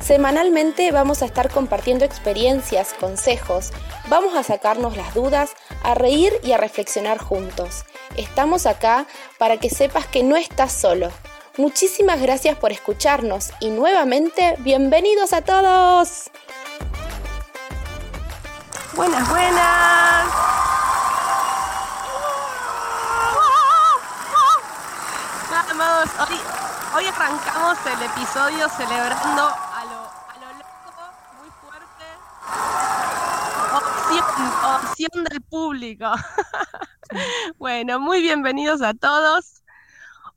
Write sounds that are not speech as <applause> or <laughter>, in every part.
Semanalmente vamos a estar compartiendo experiencias, consejos, vamos a sacarnos las dudas, a reír y a reflexionar juntos. Estamos acá para que sepas que no estás solo. Muchísimas gracias por escucharnos y nuevamente bienvenidos a todos. Buenas, buenas. Vamos, hoy, hoy arrancamos el episodio celebrando a lo, a lo loco, muy fuerte. Opción, opción del público. <laughs> bueno, muy bienvenidos a todos.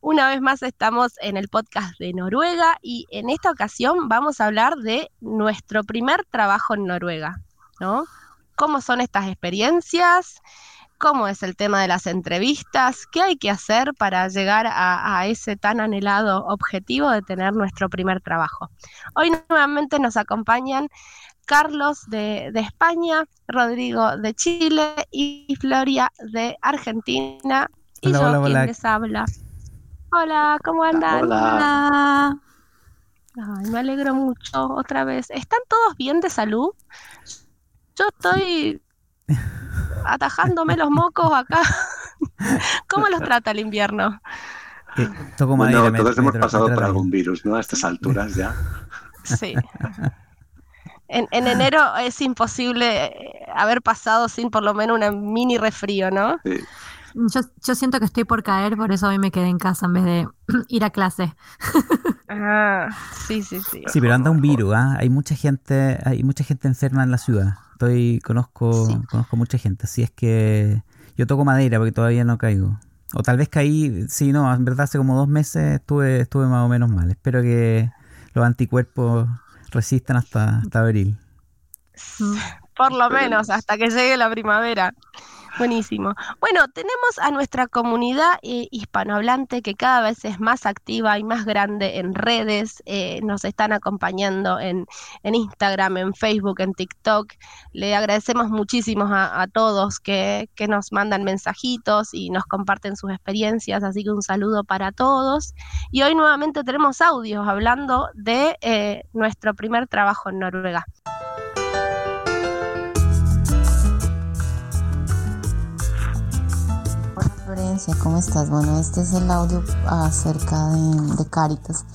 Una vez más estamos en el podcast de Noruega y en esta ocasión vamos a hablar de nuestro primer trabajo en Noruega, ¿no? ¿Cómo son estas experiencias? ¿Cómo es el tema de las entrevistas? ¿Qué hay que hacer para llegar a, a ese tan anhelado objetivo de tener nuestro primer trabajo? Hoy nuevamente nos acompañan Carlos de, de, España, Rodrigo de Chile y Floria de Argentina. Y Hola, yo hola, quien hola. les habla. Hola, ¿cómo andan? Hola. Ay, me alegro mucho otra vez. ¿Están todos bien de salud? Yo estoy atajándome los mocos acá. <laughs> ¿Cómo los trata el invierno? Eh, toco madera, Bueno, me- todos me hemos pasado por algún virus, ¿no? A estas alturas ya. Sí. En, en enero es imposible eh, haber pasado sin por lo menos una mini resfrío, ¿no? Sí. Yo, yo siento que estoy por caer, por eso hoy me quedé en casa en vez de <clears throat> ir a clase. <laughs> Ah, sí, sí, sí. Sí, pero anda un virus, ¿ah? Hay mucha gente, hay mucha gente enferma en la ciudad. Estoy, conozco, Sí. conozco mucha gente, así es que yo toco madera porque todavía no caigo. O tal vez caí, sí, no, en verdad hace como dos meses estuve, estuve más o menos mal. Espero que los anticuerpos resistan hasta, hasta abril. Por lo menos hasta que llegue la primavera. Buenísimo. Bueno, tenemos a nuestra comunidad eh, hispanohablante que cada vez es más activa y más grande en redes. eh, nos están acompañando en, en Instagram, en Facebook, en TikTok. Le agradecemos muchísimo a, a todos que, que nos mandan mensajitos y nos comparten sus experiencias. Así que un saludo para todos. Y hoy nuevamente tenemos audios hablando de eh, nuestro primer trabajo en Noruega. ¿Cómo estás? Bueno, este es el audio acerca de, Caritas.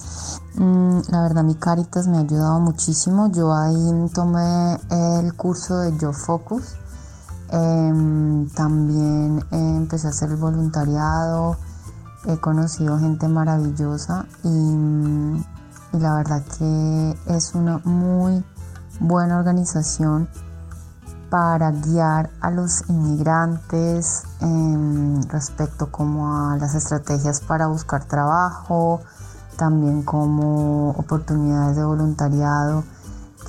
Mm, la verdad, mi Caritas me ha ayudado muchísimo. Yo ahí tomé el curso de Yo Focus. Em, también eh, empecé a hacer el voluntariado. He conocido gente maravillosa y, mm, y la verdad que es una muy buena organización para guiar a los inmigrantes em, respecto como a las estrategias para buscar trabajo, también como oportunidades de voluntariado,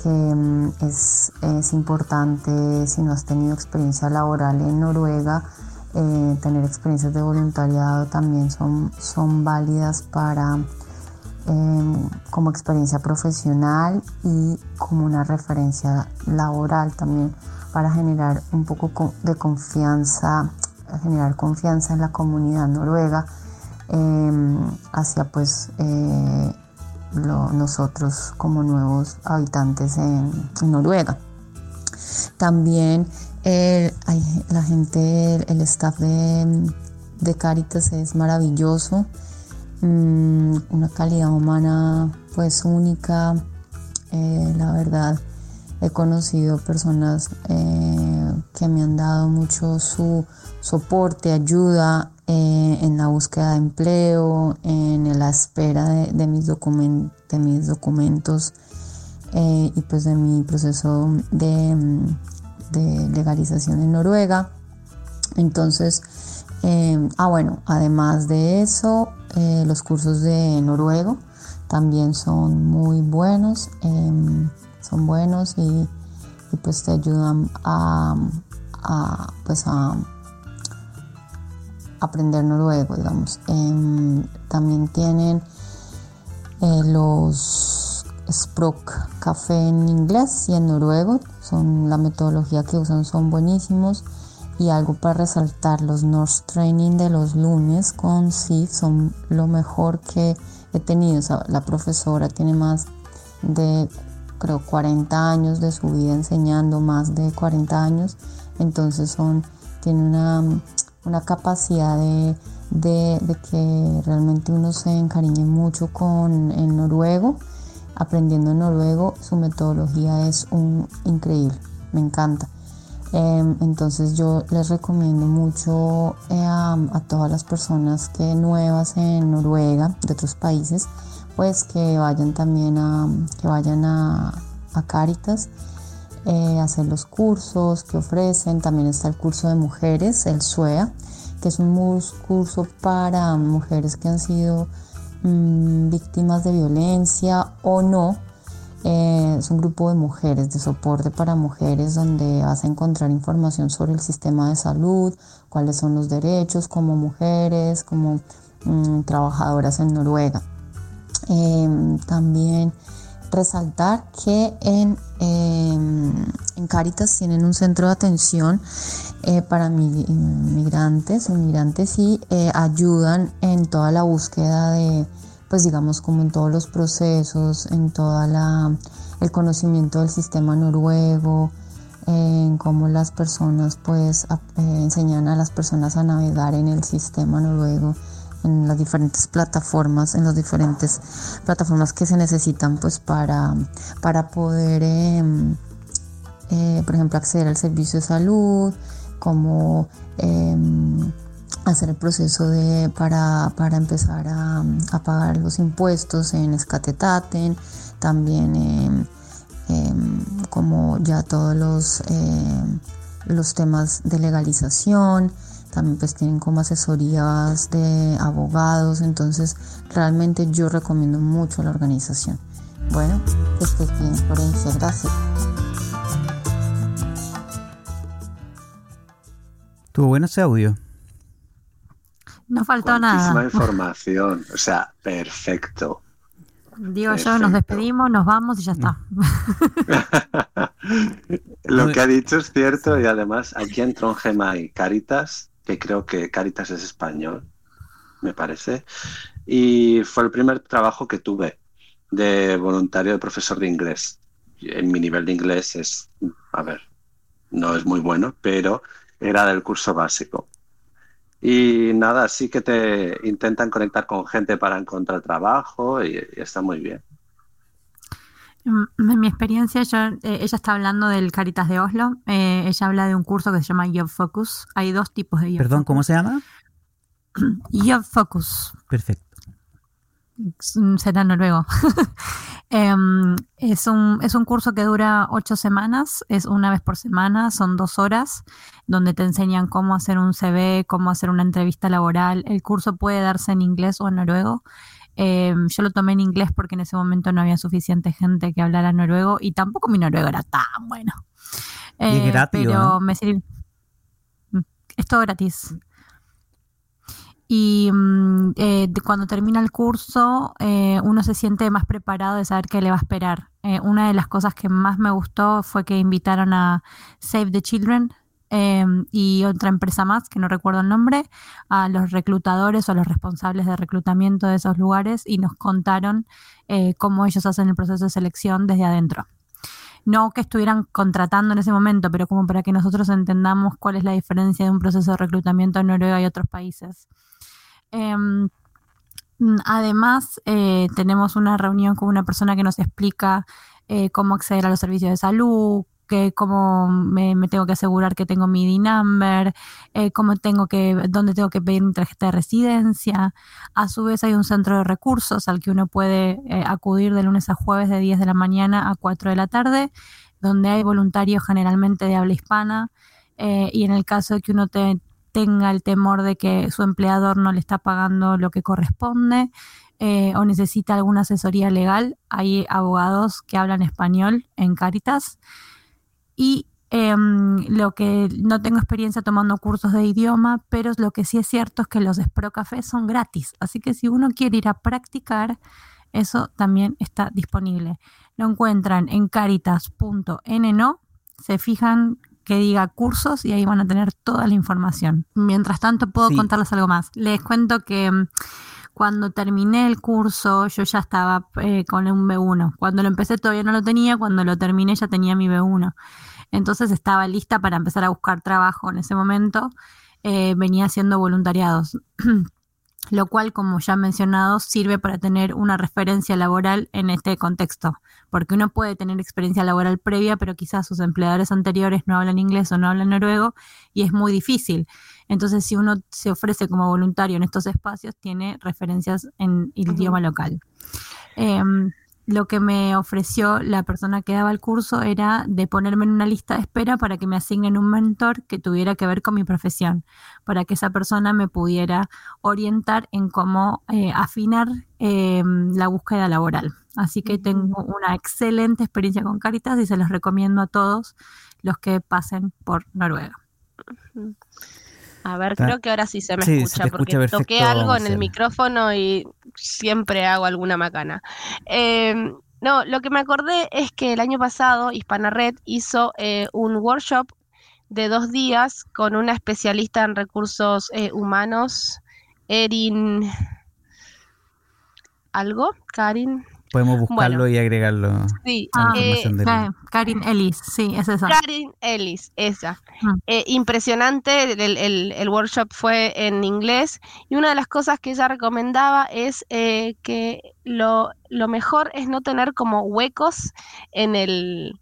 que em, es, es importante si no has tenido experiencia laboral en Noruega, eh, tener experiencias de voluntariado también son, son válidas para em, como experiencia profesional y como una referencia laboral también para generar un poco co- de confianza, generar confianza en la comunidad noruega em, hacia pues eh, nosotros como nuevos habitantes en, Noruega. También eh, hay- la gente, el, el staff de, de Caritas es maravilloso, mm, una calidad humana pues única, eh, la verdad he conocido personas eh, que me han dado mucho su soporte, ayuda eh, en la búsqueda de empleo, en la espera de, mis, documen- de mis documentos eh, y pues de mi proceso de, de legalización en Noruega. Entonces, ah bueno, además de eso, los cursos de noruego también son muy buenos, em, son buenos y, pues te ayudan a, pues a, aprender noruego, digamos. Em, también tienen eh, los Sprook Café en inglés y en noruego. Son la metodología que usan, son buenísimos. Y algo para resaltar, los North Training de los lunes con SIF son lo mejor que he tenido. la profesora tiene más de, creo, 40 años de su vida enseñando, más de 40 años. Entonces son, tiene una, una capacidad de, de, que realmente uno se encariñe mucho con el noruego. Aprendiendo noruego, su metodología es un, increíble, me encanta. Em, entonces yo les recomiendo mucho eh, a, todas las personas que nuevas en Noruega, de otros países, pues que vayan también a, que vayan a, Caritas, eh, hacer los cursos que ofrecen. También está el curso de mujeres, el SUEA, que es un curso para mujeres que han sido mm, víctimas de violencia o no eh, es un grupo de mujeres, de soporte para mujeres, donde vas a encontrar información sobre el sistema de salud, cuáles son los derechos como mujeres, como mm, trabajadoras en Noruega. Em, también resaltar que en, em, en, Caritas tienen un centro de atención eh, para migrantes, inmigrantes y eh, ayudan en toda la búsqueda de pues digamos como en todos los procesos, en toda la el conocimiento del sistema noruego, en cómo las personas pues eh, enseñan a las personas a navegar en el sistema noruego en las diferentes plataformas, en las diferentes plataformas que se necesitan pues para, para poder, em, eh, por ejemplo, acceder al servicio de salud, como em, hacer el proceso de, para, empezar a, pagar los impuestos en Escatetaten, también como ya todos los, em, los temas de legalización, también pues tienen como asesorías de abogados, entonces realmente yo recomiendo mucho la organización. Bueno, que estés bien, Florencia, gracias. Tuvo bueno ese audio. No faltó nada. información, o sea, perfecto. Digo yo, nos despedimos, nos vamos y ya está. <laughs> Lo que ha dicho es cierto y además aquí en Trondheim hay Caritas, que creo que Caritas es español, me parece, y fue el primer trabajo que tuve de voluntario de profesor de inglés. En mi nivel de inglés es, a ver, no es muy bueno, pero era del curso básico. Y nada, sí que te intentan conectar con gente para encontrar trabajo y, está muy bien. Mm, en mi experiencia, eh, ella está hablando del Caritas de Oslo. Eh, ella habla de un curso que se llama Job Focus. Hay dos tipos de Job Perdón, ¿cómo se llama? Job <clears throat> Focus. Perfecto. Será noruego. <laughs> Em, es, un, es un curso que dura ocho semanas, es una vez por semana, son dos horas, donde te enseñan cómo hacer un CV, cómo hacer una entrevista laboral. El curso puede darse en inglés o en noruego. Em, yo lo tomé en inglés porque en ese momento no había suficiente gente que hablara noruego y tampoco mi noruego era tan bueno. Eh, pero me sirve. Mm, es todo gratis. Y mm, eh, cuando termina el curso, eh, uno se siente más preparado de saber qué le va a esperar. Una de las cosas que más me gustó fue que invitaron a Save the Children em, y otra empresa más, que no recuerdo el nombre, a los reclutadores o a los responsables de reclutamiento de esos lugares y nos contaron cómo ellos hacen el proceso de selección desde adentro no que estuvieran contratando en ese momento, pero como para que nosotros entendamos cuál es la diferencia de un proceso de reclutamiento en Noruega y otros países. Em, además, eh, tenemos una reunión con una persona que nos explica eh, cómo acceder a los servicios de salud, que cómo me, tengo que asegurar que tengo mi D-Number, eh, cómo tengo que, dónde tengo que pedir mi tarjeta de residencia. A su vez hay un centro de recursos al que uno puede acudir de lunes a jueves de 10 de la mañana a 4 de la tarde, donde hay voluntarios generalmente de habla hispana. y en el caso de que uno te, tenga el temor de que su empleador no le está pagando lo que corresponde eh, o necesita alguna asesoría legal, hay abogados que hablan español en Caritas. Y Em, lo que no tengo experiencia tomando cursos de idioma, pero lo que sí es cierto es que los Spro Café son gratis. Así que si uno quiere ir a practicar, eso también está disponible. Lo encuentran en caritas.nno, se fijan que diga cursos y ahí van a tener toda la información. Mientras tanto, puedo contarles algo más. Les cuento que mm, cuando terminé el curso yo ya estaba eh, con un B1. Cuando lo empecé todavía no lo tenía, cuando lo terminé ya tenía mi B1. Entonces estaba lista para empezar a buscar trabajo en ese momento. Eh, venía haciendo voluntariados. <clears throat> lo cual, como ya he mencionado, sirve para tener una referencia laboral en este contexto, porque uno puede tener experiencia laboral previa, pero quizás sus empleadores anteriores no hablan inglés o no hablan noruego y es muy difícil. Entonces, si uno se ofrece como voluntario en estos espacios, tiene referencias en el idioma local. Em, lo que me ofreció la persona que daba el curso era de ponerme en una lista de espera para que me asignen un mentor que tuviera que ver con mi profesión, para que esa persona me pudiera orientar en cómo eh, afinar eh, la búsqueda laboral. Así que tengo una excelente experiencia con Caritas y se los recomiendo a todos los que pasen por Noruega. A ver, creo que ahora sí se me escucha, porque toqué algo en el micrófono y siempre hago alguna macana. Em, no, lo que me acordé es que el año pasado Hispana Red hizo eh, un workshop de dos días con una especialista en recursos eh, humanos, Erin. ¿Algo? Karin. Podemos buscarlo y agregarlo. Sí, ah, eh, Karin Ellis, sí, es esa. Karin Ellis, esa. Mm. Eh, impresionante, el, workshop fue en inglés y una de las cosas que ella recomendaba es eh, que lo, lo mejor es no tener como huecos en el,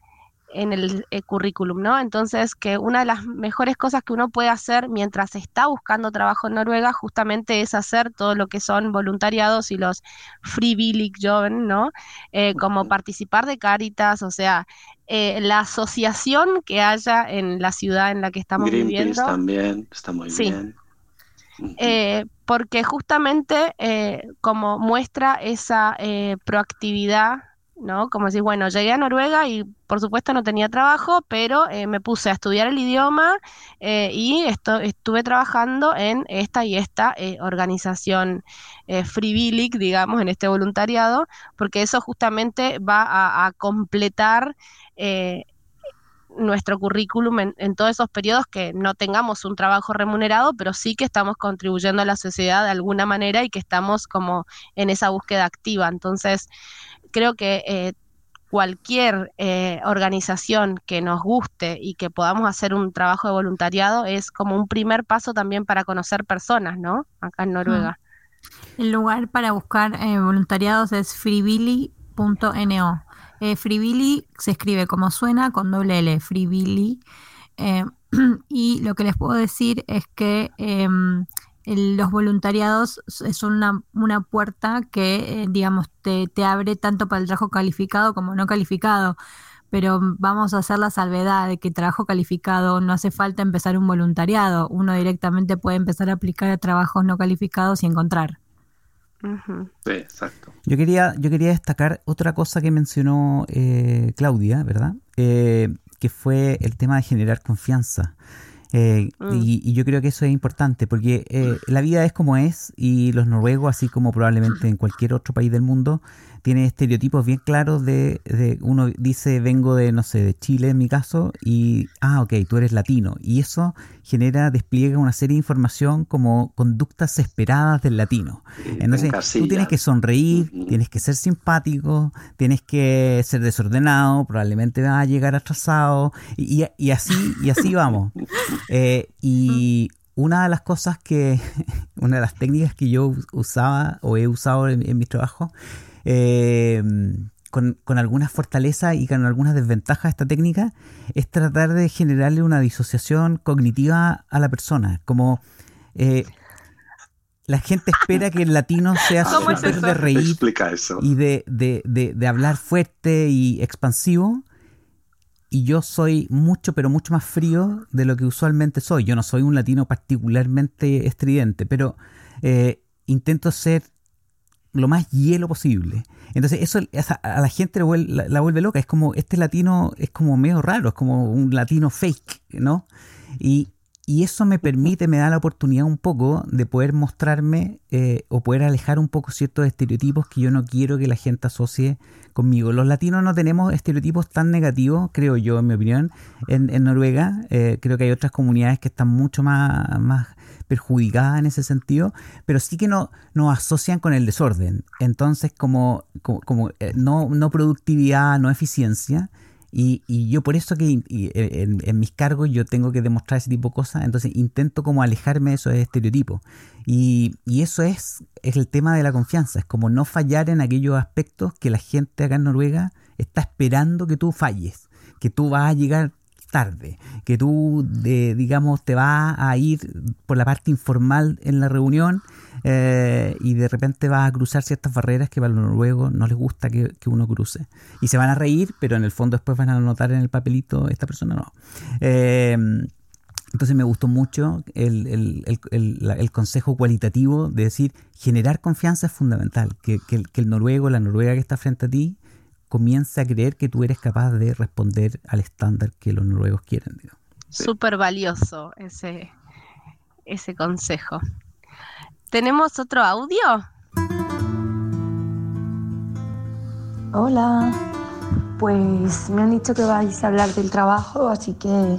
en el eh, currículum, ¿no? Entonces, que una de las mejores cosas que uno puede hacer mientras está buscando trabajo en Noruega justamente es hacer todo lo que son voluntariados y los frivillig joven, ¿no? Eh, como participar de Caritas, o sea, eh, la asociación que haya en la ciudad en la que estamos viviendo. también, está muy bien. porque justamente como muestra esa proactividad ¿no? Como decir, bueno, llegué a Noruega y por supuesto no tenía trabajo, pero eh, me puse a estudiar el idioma eh, y esto, estuve trabajando en esta y esta eh, organización eh, digamos, en este voluntariado, porque eso justamente va a, completar nuestro currículum en, en, todos esos periodos que no tengamos un trabajo remunerado, pero sí que estamos contribuyendo a la sociedad de alguna manera y que estamos como en esa búsqueda activa. Entonces, creo que eh, cualquier eh, organización que nos guste y que podamos hacer un trabajo de voluntariado es como un primer paso también para conocer personas, ¿no? Acá en Noruega. El lugar para buscar eh, voluntariados es freebilly.no. Eh, se escribe como suena con doble L, freebilly. <clears throat> y lo que les puedo decir es que em, los voluntariados son una, una puerta que, eh, digamos, te, te, abre tanto para el trabajo calificado como no calificado. Pero vamos a hacer la salvedad de que trabajo calificado no hace falta empezar un voluntariado. Uno directamente puede empezar a aplicar a trabajos no calificados y encontrar. Sí, exacto. Yo quería, yo quería destacar otra cosa que mencionó eh, Claudia, ¿verdad? Eh, que fue el tema de generar confianza. Eh, mm. y, yo creo que eso es importante porque eh, la vida es como es y los noruegos, así como probablemente en cualquier otro país del mundo, tiene estereotipos bien claros de, de, uno dice vengo de, no sé, de Chile en mi caso, y, ah, ok, tú eres latino. Y eso genera, despliega una serie de información como conductas esperadas del latino. Entonces, tú tienes que sonreír, tienes que ser simpático, tienes que ser desordenado, probablemente vas a llegar atrasado, y, y, así, y así vamos. <laughs> Eh, y una de las cosas que, <laughs> una de las técnicas que yo usaba o he usado en, en mi trabajo eh, con, con, algunas fortalezas y con algunas desventajas de esta técnica, es tratar de generarle una disociación cognitiva a la persona. Como eh, la gente espera que el latino sea <laughs> súper de reír y de, de, de, hablar fuerte y expansivo. Y yo soy mucho, pero mucho más frío de lo que usualmente soy. Yo no soy un latino particularmente estridente, pero eh, intento ser lo más hielo posible. Entonces eso a la gente la, vuelve loca. Es como, este latino es como medio raro, es como un latino fake, ¿no? Y, y eso me permite, me da la oportunidad un poco de poder mostrarme eh, o poder alejar un poco ciertos estereotipos que yo no quiero que la gente asocie conmigo. Los latinos no tenemos estereotipos tan negativos, creo yo, en mi opinión, en, Noruega. Eh, creo que hay otras comunidades que están mucho más, más perjudicadas en ese sentido, pero sí que no, nos asocian con el desorden. Entonces, como, como, eh, no, no productividad, no eficiencia, y, y, yo por eso que en, mis cargos yo tengo que demostrar ese tipo de cosas, entonces intento como alejarme de esos estereotipos. Y, y eso es, es el tema de la confianza, es como no fallar en aquellos aspectos que la gente acá en Noruega está esperando que tú falles, que tú vas a llegar tarde, que tú, digamos, te vas a ir por la parte informal en la reunión eh, y de repente vas a cruzar ciertas barreras que para los noruegos no les gusta que, uno cruce. Y se van a reír, pero en el fondo después van a anotar en el papelito, esta persona no. Eh, entonces me gustó mucho el, el, consejo cualitativo de decir, generar confianza es fundamental, que, que, el noruego, la noruega que está frente a ti, comienza a creer que tú eres capaz de responder al estándar que los noruegos quieren. Súper valioso ese, ese consejo. ¿Tenemos otro audio? Hola, pues me han dicho que vais a hablar del trabajo, así que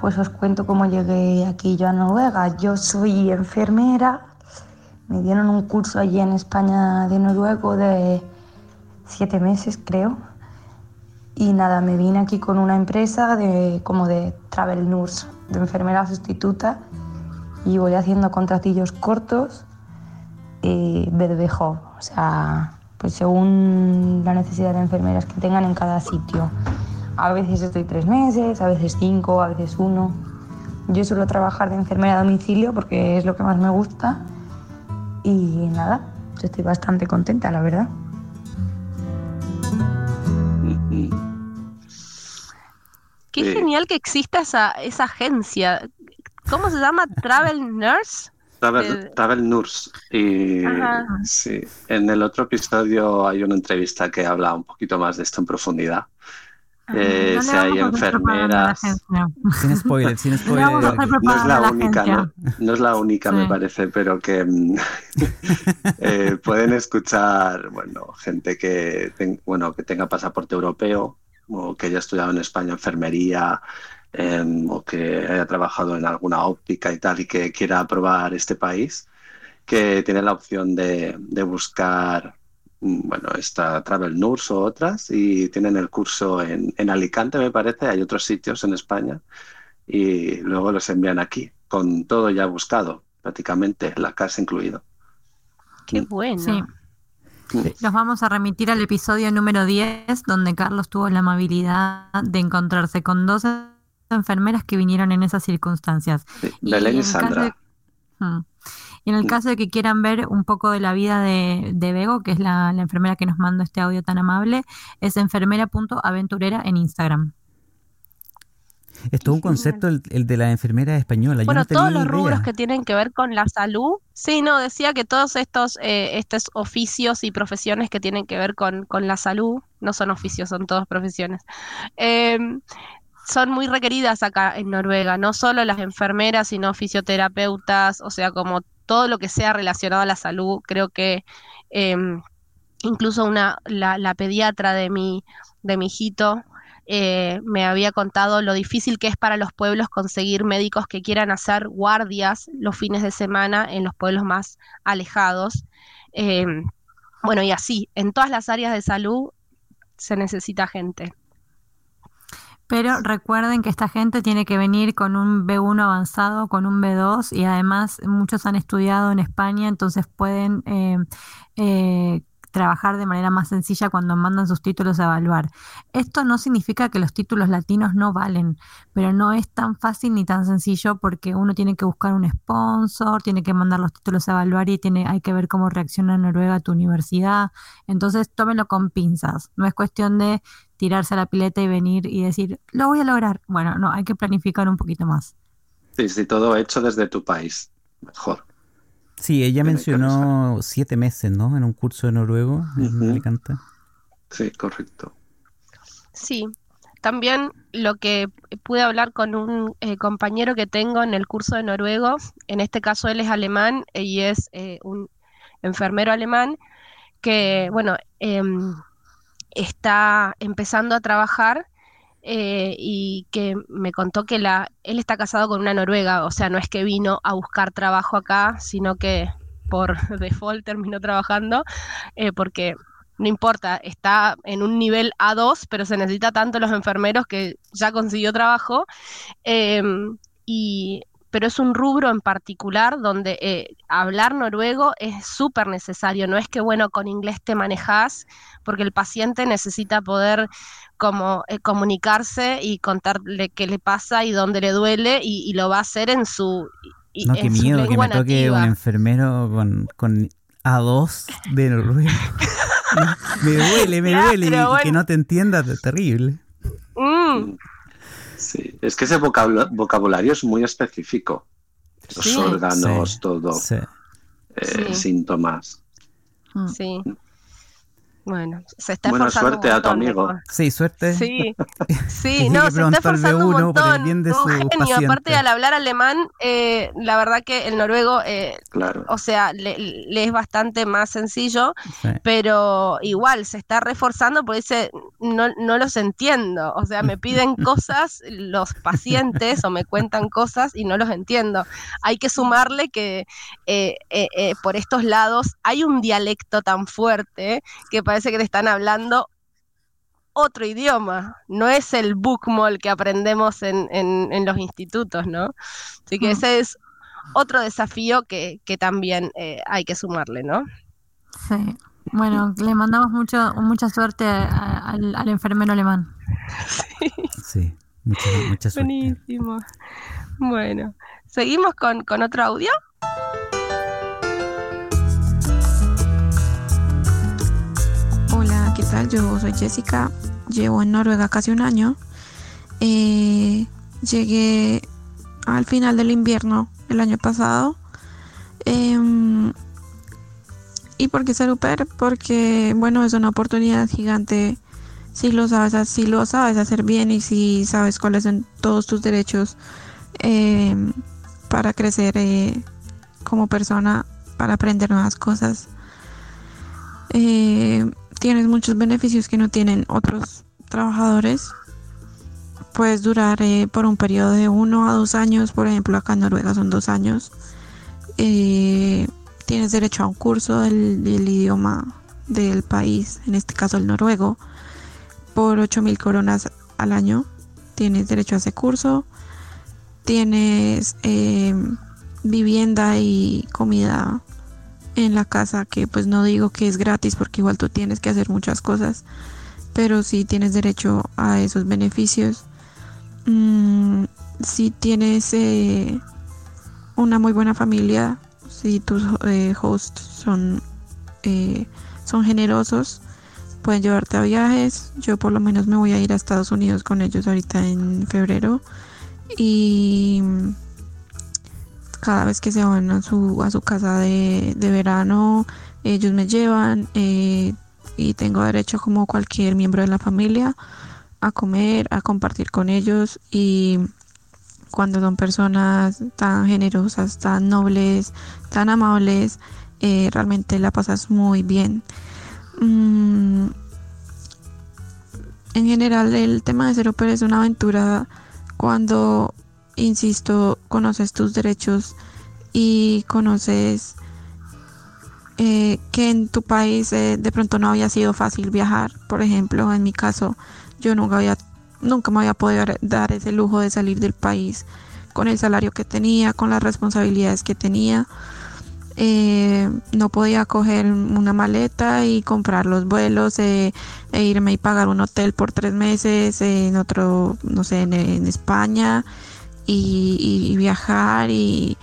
pues os cuento cómo llegué aquí yo a Noruega. Yo soy enfermera, me dieron un curso allí en España de noruego de siete meses, creo. Y nada, me vine aquí con una empresa de, como de travel nurse, de enfermera sustituta, y voy haciendo contratillos cortos y BDBJ, o sea, pues según la necesidad de enfermeras que tengan en cada sitio. A veces estoy tres meses, a veces cinco, a veces uno. Yo suelo trabajar de enfermera a domicilio porque es lo que más me gusta y nada, estoy bastante contenta, la verdad. Qué genial que exista esa, esa agencia. ¿Cómo se llama? Travel Nurse. Travel, eh, Nurse. Y sí, en el otro episodio hay una entrevista que habla un poquito más de esto en profundidad. Ah, eh, si hay enfermeras. Sin spoiler, sin <laughs> spoiler. No, es la, única, no, es la única, me parece, pero que mm, <laughs> eh, pueden escuchar, bueno, gente que, bueno, que tenga pasaporte europeo o que haya estudiado en España enfermería em, o que haya trabajado en alguna óptica y tal y que quiera probar este país, que tiene la opción de, de buscar mm, bueno, esta Travel Nurse o otras y tienen el curso en, en, Alicante, me parece, hay otros sitios en España y luego los envían aquí con todo ya buscado, prácticamente, la casa incluido. Qué bueno. Nos vamos a remitir al episodio número 10, donde Carlos tuvo la amabilidad de encontrarse con dos enfermeras que vinieron en esas circunstancias. y, y Sandra. Hmm. y en el caso de que quieran ver un poco de la vida de, de Bego, que es la, la, enfermera que nos mandó este audio tan amable, es enfermera.aventurera en Instagram. Es todo un concepto el, de la enfermera española. Bueno, todos los rubros que tienen que ver con la salud. Sí, no, decía que todos estos, eh, estos oficios y profesiones que tienen que ver con, la salud, no son oficios, son todas profesiones, em, son muy requeridas acá en Noruega. No solo las enfermeras, sino fisioterapeutas, o sea, como todo lo que sea relacionado a la salud. Creo que em, incluso una, la, la pediatra de mi, de mi hijito eh, me había contado lo difícil que es para los pueblos conseguir médicos que quieran hacer guardias los fines de semana en los pueblos más alejados. Eh, bueno, y así, en todas las áreas de salud se necesita gente. Pero recuerden que esta gente tiene que venir con un B1 avanzado, con un B2 y además muchos han estudiado en España, entonces pueden eh, trabajar de manera más sencilla cuando mandan sus títulos a evaluar. Esto no significa que los títulos latinos no valen, pero no es tan fácil ni tan sencillo porque uno tiene que buscar un sponsor, tiene que mandar los títulos a evaluar y tiene, hay que ver cómo reacciona Noruega a tu universidad. Entonces, tómenlo con pinzas. No es cuestión de tirarse a la pileta y venir y decir, lo voy a lograr. Bueno, no, hay que planificar un poquito más. Sí, sí, todo hecho desde tu país. Mejor. Sí, ella mencionó siete meses, ¿no? En un curso de noruego en. Alicante. Sí, correcto. Sí, también lo que pude hablar con un eh, compañero que tengo en el curso de noruego, en este caso él es alemán y es eh, un enfermero alemán que, bueno, em, está empezando a trabajar eh, y que me contó que la, él está casado con una noruega, o sea, no es que vino a buscar trabajo acá, sino que por <laughs> default terminó trabajando, eh, porque no importa, está en un nivel A2, pero se necesita tanto los enfermeros que ya consiguió trabajo. eh, y, pero es un rubro en particular donde eh, hablar noruego es súper necesario. No es que, bueno, con inglés te manejas, porque el paciente necesita poder como eh, comunicarse y contarle qué le pasa y dónde le duele, y, y lo va a hacer en su, y- No, en qué su miedo que me toque nativa. un enfermero con, con A2 de noruego. <laughs> me duele, me duele. Y, que no te entienda, es terrible. Mm, Sí, es que ese vocabula- vocabulario es muy específico. Los Sí. órganos, Sí, todo, sí. eh, Sí. síntomas. Sí. Bueno, se está Buena esforzando suerte un a tu amigo. Sí, suerte. Sí, <laughs> sí, no, se está esforzando un B1 por el montón. bien de un su genio. paciente. Aparte, al hablar alemán, eh, la verdad que el noruego, eh, Claro. o sea, le, le es bastante más sencillo, Sí. pero igual se está reforzando porque dice, no, no los entiendo. O sea, me piden <laughs> cosas los pacientes o me cuentan cosas y no los entiendo. Hay que sumarle que eh, eh, eh, por estos lados hay un dialecto tan fuerte que parece que te están hablando otro idioma, no es el bookmall que aprendemos en, en- en los institutos, ¿no? Así que Mm. ese es otro desafío que, que también eh, hay que sumarle, ¿no? Sí. Bueno, le mandamos mucho, mucha suerte a- al, al enfermero alemán. <laughs> Sí, mucha, mucha suerte. Buenísimo. Bueno, seguimos con, con otro audio. Yo soy Jessica, llevo en Noruega casi un año. Eh, llegué al final del invierno el año pasado. Em, ¿Y por qué ser au pair? Porque, bueno, es una oportunidad gigante si lo sabes, si lo sabes hacer bien y si sabes cuáles son todos tus derechos em, para crecer eh, como persona, para aprender nuevas cosas. Eh, tienes muchos beneficios que no tienen otros trabajadores. Puedes durar eh, por un periodo de uno a dos años, por ejemplo, acá en Noruega son dos años. Eh, tienes derecho a un curso del, idioma del país, en este caso el noruego, por 8 mil coronas al año. Tienes derecho a ese curso. Tienes eh, vivienda y comida en la casa, que pues no digo que es gratis porque igual tú tienes que hacer muchas cosas, pero sí tienes derecho a esos beneficios. Mm, si tienes eh, una muy buena familia, si tus eh, hosts son, eh, son generosos, pueden llevarte a viajes. Yo por lo menos me voy a ir a Estados Unidos con ellos ahorita en febrero y cada vez que se van a su, a su casa de, de verano, ellos me llevan eh, y tengo derecho como cualquier miembro de la familia a comer, a compartir con ellos y cuando son personas tan generosas, tan nobles, tan amables, eh, realmente la pasas muy bien. Mm, en general el tema de au pair es una aventura cuando, insisto, conoces tus derechos y conoces eh, que en tu país eh, de pronto no había sido fácil viajar. Por ejemplo, en mi caso, yo nunca había, nunca me había podido dar- ese lujo de salir del país con el salario que tenía, con las responsabilidades que tenía. Eh, no podía coger una maleta y comprar los vuelos eh, e irme y pagar un hotel por tres meses en otro, no sé, en España y, viajar y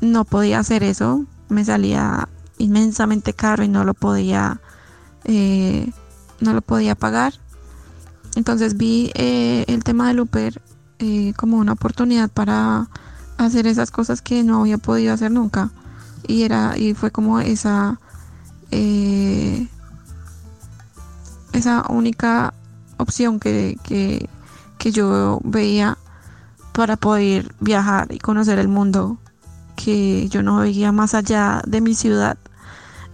no podía hacer eso. Me salía inmensamente caro y no lo podía, eh, no lo podía pagar. Entonces vi eh, el tema del Uber eh, como una oportunidad para hacer esas cosas que no había podido hacer nunca. y era y fue como esa esa única opción que, que, que yo veía para poder viajar y conocer el mundo que yo no veía más allá de mi ciudad.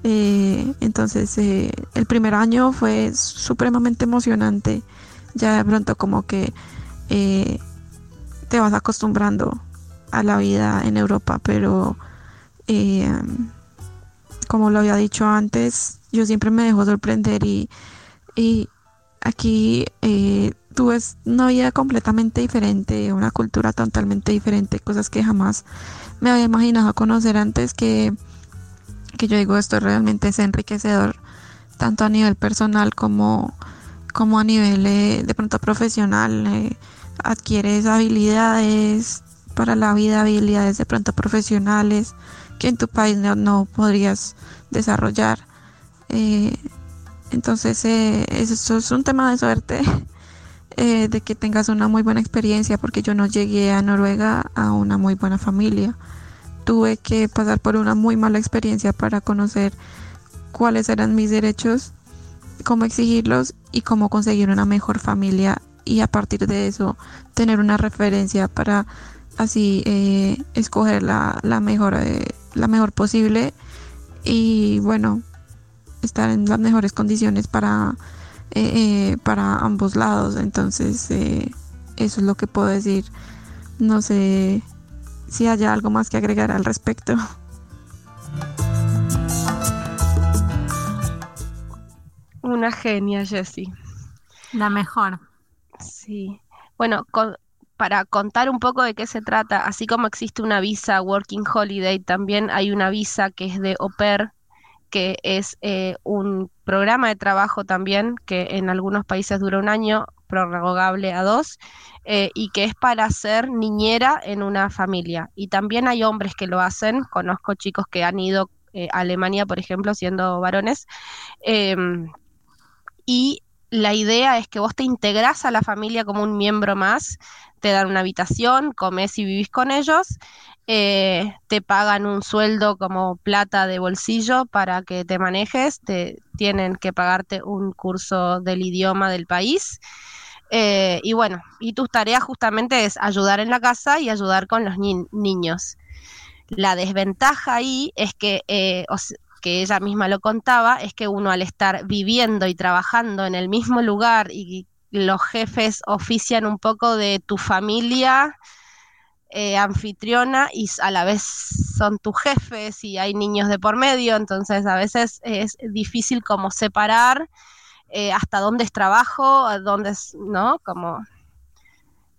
Eh, entonces eh, el primer año fue supremamente emocionante. Ya de pronto como que eh, te vas acostumbrando a la vida en Europa, pero como lo había dicho antes, yo siempre me dejo sorprender y, y aquí tú ves una vida completamente diferente, una cultura totalmente diferente, cosas que jamás me había imaginado conocer antes que, que yo digo esto realmente es enriquecedor tanto a nivel personal como, como a nivel eh, de pronto profesional eh, adquieres habilidades para la vida habilidades de pronto profesionales que en tu país no, podrías desarrollar. Eh, entonces eso es un tema de suerte <laughs> Eh, de que tengas una muy buena experiencia, porque yo no llegué a Noruega a una muy buena familia. Tuve que pasar por una muy mala experiencia para conocer cuáles eran mis derechos, cómo exigirlos y cómo conseguir una mejor familia y a partir de eso tener una referencia para así eh, escoger la, la mejor eh, la mejor posible y bueno estar en las mejores condiciones para eh, eh, para ambos lados. Entonces, eh, eso es lo que puedo decir. No sé si haya algo más que agregar al respecto. Una genia, Jessie. La mejor. Sí. Bueno, para contar un poco de qué se trata, así como existe una visa Working Holiday, también hay una visa que es de au pair, que es eh, un programa de trabajo también que en algunos países dura un año, prorrogable a dos, eh, y que es para ser niñera en una familia. Y también hay hombres que lo hacen, conozco chicos que han ido eh, a Alemania, por ejemplo, siendo varones, em, y la idea es que vos te integrás a la familia como un miembro más, te dan una habitación, comes y vivís con ellos, eh, te pagan un sueldo como plata de bolsillo para que te manejes, te tienen que pagarte un curso del idioma del país. Eh, y bueno, y tus tareas justamente es ayudar en la casa y ayudar con los niños. La desventaja ahí es que, eh, que ella misma lo contaba, es que uno al estar viviendo y trabajando en el mismo lugar y los jefes ofician un poco de tu familia, eh, anfitriona y a la vez son tus jefes y hay niños de por medio, entonces a veces es difícil como separar eh, hasta dónde es trabajo, dónde es, ¿no? Como,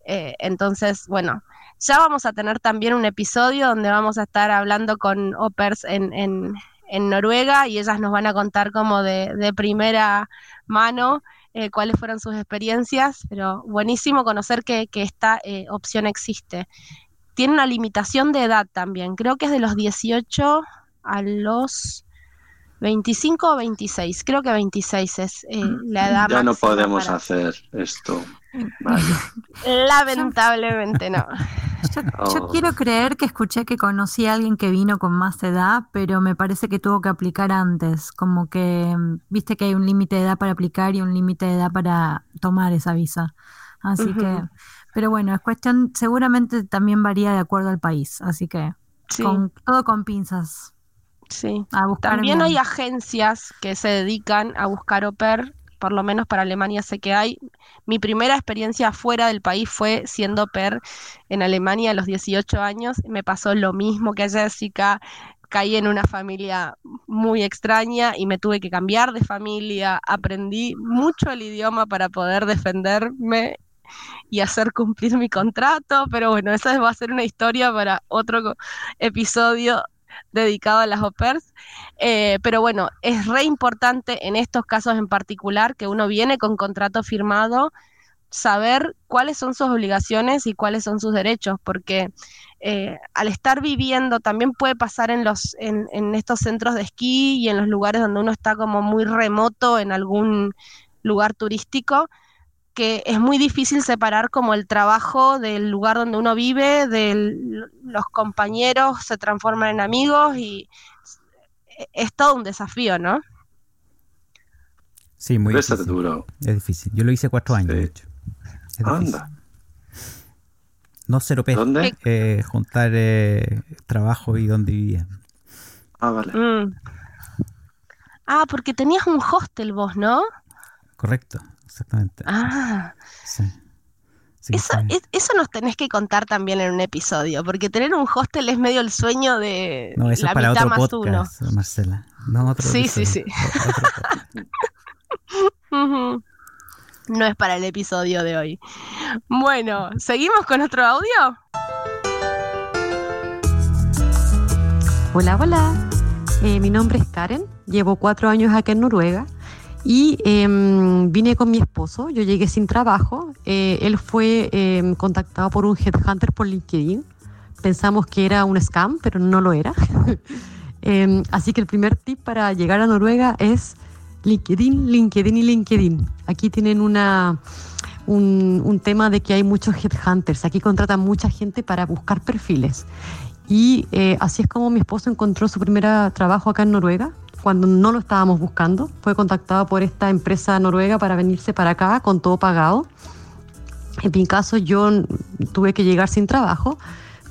eh, entonces, bueno, ya vamos a tener también un episodio donde vamos a estar hablando con OPERS en, en, en Noruega y ellas nos van a contar como de, de primera mano eh, cuáles fueron sus experiencias, pero buenísimo conocer que, que esta eh, opción existe tiene una limitación de edad también. Creo que es de los 18 a los 25 o 26. Creo que 26 es eh, la edad. Ya no podemos hacer esto. <laughs> Lamentablemente no. Yo, oh. quiero creer que escuché que conocí a alguien que vino con más edad, pero me parece que tuvo que aplicar antes. Como que viste que hay un límite de edad para aplicar y un límite de edad para tomar esa visa. Así que pero bueno, es cuestión, seguramente también varía de acuerdo al país, así que con, todo con pinzas. Sí. también hay agencias que se dedican a buscar au pair, por lo menos para Alemania sé que hay. Mi primera experiencia fuera del país fue siendo pair en Alemania a los 18 años. Me pasó lo mismo que a Jessica, caí en una familia muy extraña y me tuve que cambiar de familia, aprendí mucho el idioma para poder defenderme y hacer cumplir mi contrato, pero bueno, esa va a ser una historia para otro episodio dedicado a las OPERS. Eh, pero bueno, es re importante en estos casos en particular que uno viene con contrato firmado, saber cuáles son sus obligaciones y cuáles son sus derechos, porque eh, al estar viviendo también puede pasar en los en, en, estos centros de esquí y en los lugares donde uno está como muy remoto en algún lugar turístico que es muy difícil separar como el trabajo del lugar donde uno vive, de los compañeros se transforman en amigos y es todo un desafío, ¿no? Sí, muy difícil. duro. Es difícil. Yo lo hice cuatro años, Sí. de hecho. Es. Anda. No cero peso. ¿Dónde? eh, juntar eh, trabajo y donde vivía. Ah, vale. Mm. Ah, porque tenías un hostel vos, ¿no? Correcto, exactamente. Ah, Sí. Sí, eso, sí. es- eso nos tenés que contar también en un episodio, porque tener un hostel es medio el sueño de No, eso la es para mitad otro más podcast, Marcela. No otro Sí, sí, episodio. Uno. <laughs> Ujú. No es para el episodio de hoy. Bueno, ¿seguimos con otro audio? Hola, hola. Eh, mi nombre es Karen. Llevo cuatro años acá en Noruega y em, vine con mi esposo. Yo llegué sin trabajo. Eh, él fue em, contactado por un headhunter por LinkedIn. Pensamos que era un scam, pero no lo era. <laughs> Em, así que el primer tip para llegar a Noruega es LinkedIn, LinkedIn y LinkedIn. Aquí tienen una, un, un tema de que hay muchos headhunters. Aquí contratan mucha gente para buscar perfiles. Y eh, así es como mi esposo encontró su primer trabajo acá en Noruega, cuando no lo estábamos buscando. Fue contactado por esta empresa noruega para venirse para acá con todo pagado. En mi caso yo tuve que llegar sin trabajo,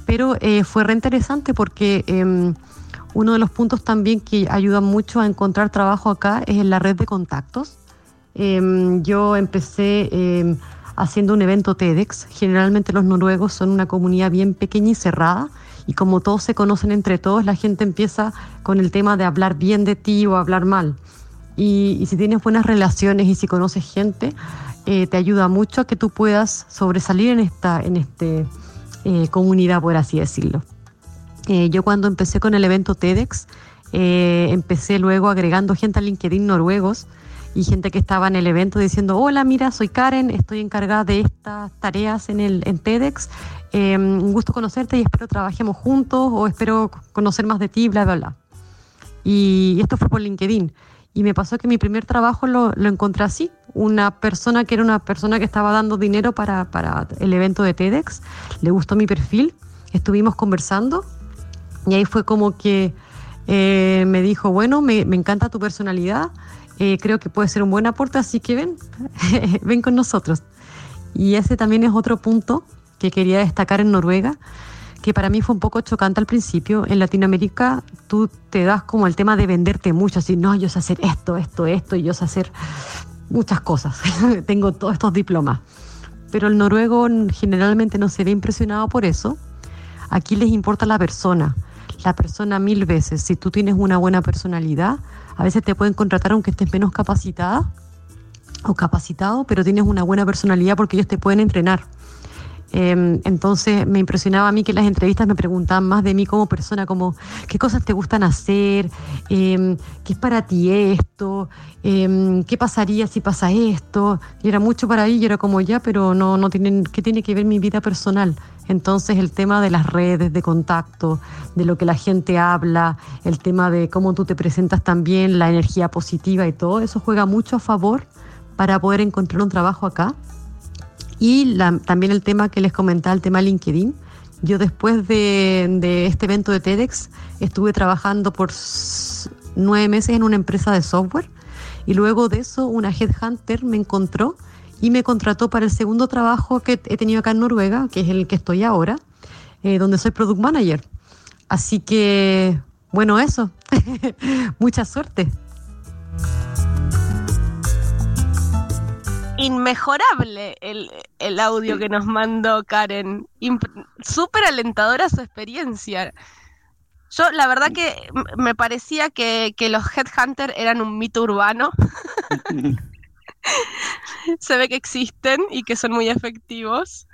pero eh, fue re interesante porque em, uno de los puntos también que ayuda mucho a encontrar trabajo acá es en la red de contactos. Em, yo empecé em, haciendo un evento TEDx. Generalmente los noruegos son una comunidad bien pequeña y cerrada. Y como todos se conocen entre todos, la gente empieza con el tema de hablar bien de ti o hablar mal. Y, si tienes buenas relaciones y si conoces gente, eh, te ayuda mucho a que tú puedas sobresalir en esta en este, eh, comunidad, por así decirlo. Eh, yo cuando empecé con el evento TEDx, empecé luego agregando gente a LinkedIn noruegos y gente que estaba en el evento diciendo, hola, mira, soy Karen, estoy encargada de estas tareas en, el, en TEDx, eh, un gusto conocerte y espero trabajemos juntos o espero conocer más de ti, bla, bla, bla. Y esto fue por LinkedIn. Y me pasó que mi primer trabajo lo, lo encontré así. Una persona que era una persona que estaba dando dinero para, para el evento de TEDx, le gustó mi perfil, estuvimos conversando y ahí fue como que eh, me dijo, bueno, me, me encanta tu personalidad, eh, creo que puede ser un buen aporte, así que ven, <laughs> ven con nosotros. Y ese también es otro punto que quería destacar en Noruega, que para mí fue un poco chocante al principio. En Latinoamérica tú te das como el tema de venderte mucho, así, no, yo sé hacer esto, esto, esto, y yo sé hacer muchas cosas. <laughs> Tengo todos estos diplomas. Pero el noruego generalmente no se ve impresionado por eso. Aquí les importa la persona, la persona mil veces. Si tú tienes una buena personalidad, a veces te pueden contratar aunque estés menos capacitada o capacitado, pero tienes una buena personalidad porque ellos te pueden entrenar. Eh, entonces me impresionaba a mí que las entrevistas me preguntaban más de mí como persona, como qué cosas te gustan hacer, eh, qué es para ti esto, eh, qué pasaría si pasa esto. Y era mucho para mí, yo era como ya, pero no, no tienen, ¿qué tiene que ver mi vida personal? Entonces el tema de las redes de contacto, de lo que la gente habla, el tema de cómo tú te presentas también, la energía positiva y todo, eso juega mucho a favor para poder encontrar un trabajo acá. Y también el tema que les comentaba, el tema LinkedIn. Yo después de, de, este evento de TEDx estuve trabajando por nueve meses en una empresa de software y luego de eso una headhunter me encontró y me contrató para el segundo trabajo que he tenido acá en Noruega, que es el que estoy ahora, eh, donde soy product manager. Así que, bueno, eso. <laughs> Mucha suerte. inmejorable el, el, audio que nos mandó Karen. Súper alentadora su experiencia. Yo, la verdad que me parecía que, que los Headhunters eran un mito urbano. <laughs> Se ve que existen y que son muy efectivos.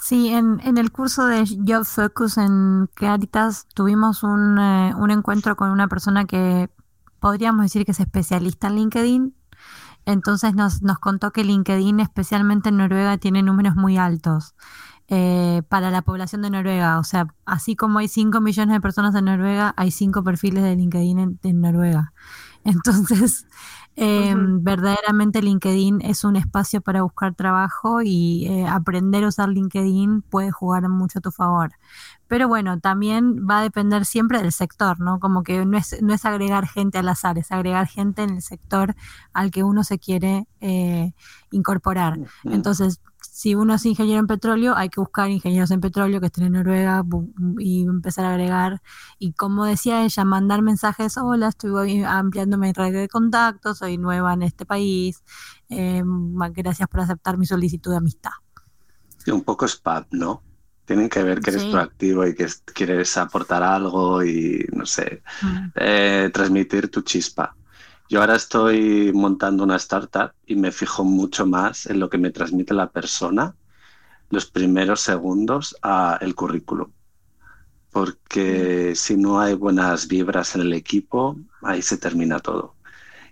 Sí, en, en el curso de Job Focus en Caritas tuvimos un, eh, un encuentro con una persona que podríamos decir que es especialista en LinkedIn, entonces nos, nos, contó que LinkedIn, especialmente en Noruega, tiene números muy altos eh, para la población de Noruega. O sea, así como hay 5 millones de personas en Noruega, hay 5 perfiles de LinkedIn en, en Noruega. <laughs> Entonces, eh, verdaderamente LinkedIn es un espacio para buscar trabajo y eh, aprender a usar LinkedIn puede jugar mucho a tu favor. Pero bueno, también va a depender siempre del sector, ¿no? Como que no es, no es agregar gente al azar, es agregar gente en el sector al que uno se quiere eh, incorporar. Entonces, si uno es ingeniero en petróleo, hay que buscar ingenieros en petróleo que estén en Noruega y empezar a agregar. Y como decía ella, mandar mensajes, hola, estoy ampliando mi red de contactos, soy nueva en este país, eh, gracias por aceptar mi solicitud de amistad. Sí, un poco spam, ¿no? Tienen que ver que eres proactivo y que quieres aportar algo y, no sé, mm. eh, transmitir tu chispa. Yo ahora estoy montando una startup y me fijo mucho más en lo que me transmite la persona los primeros segundos a el currículum. Porque mm. si no hay buenas vibras en el equipo, ahí se termina todo.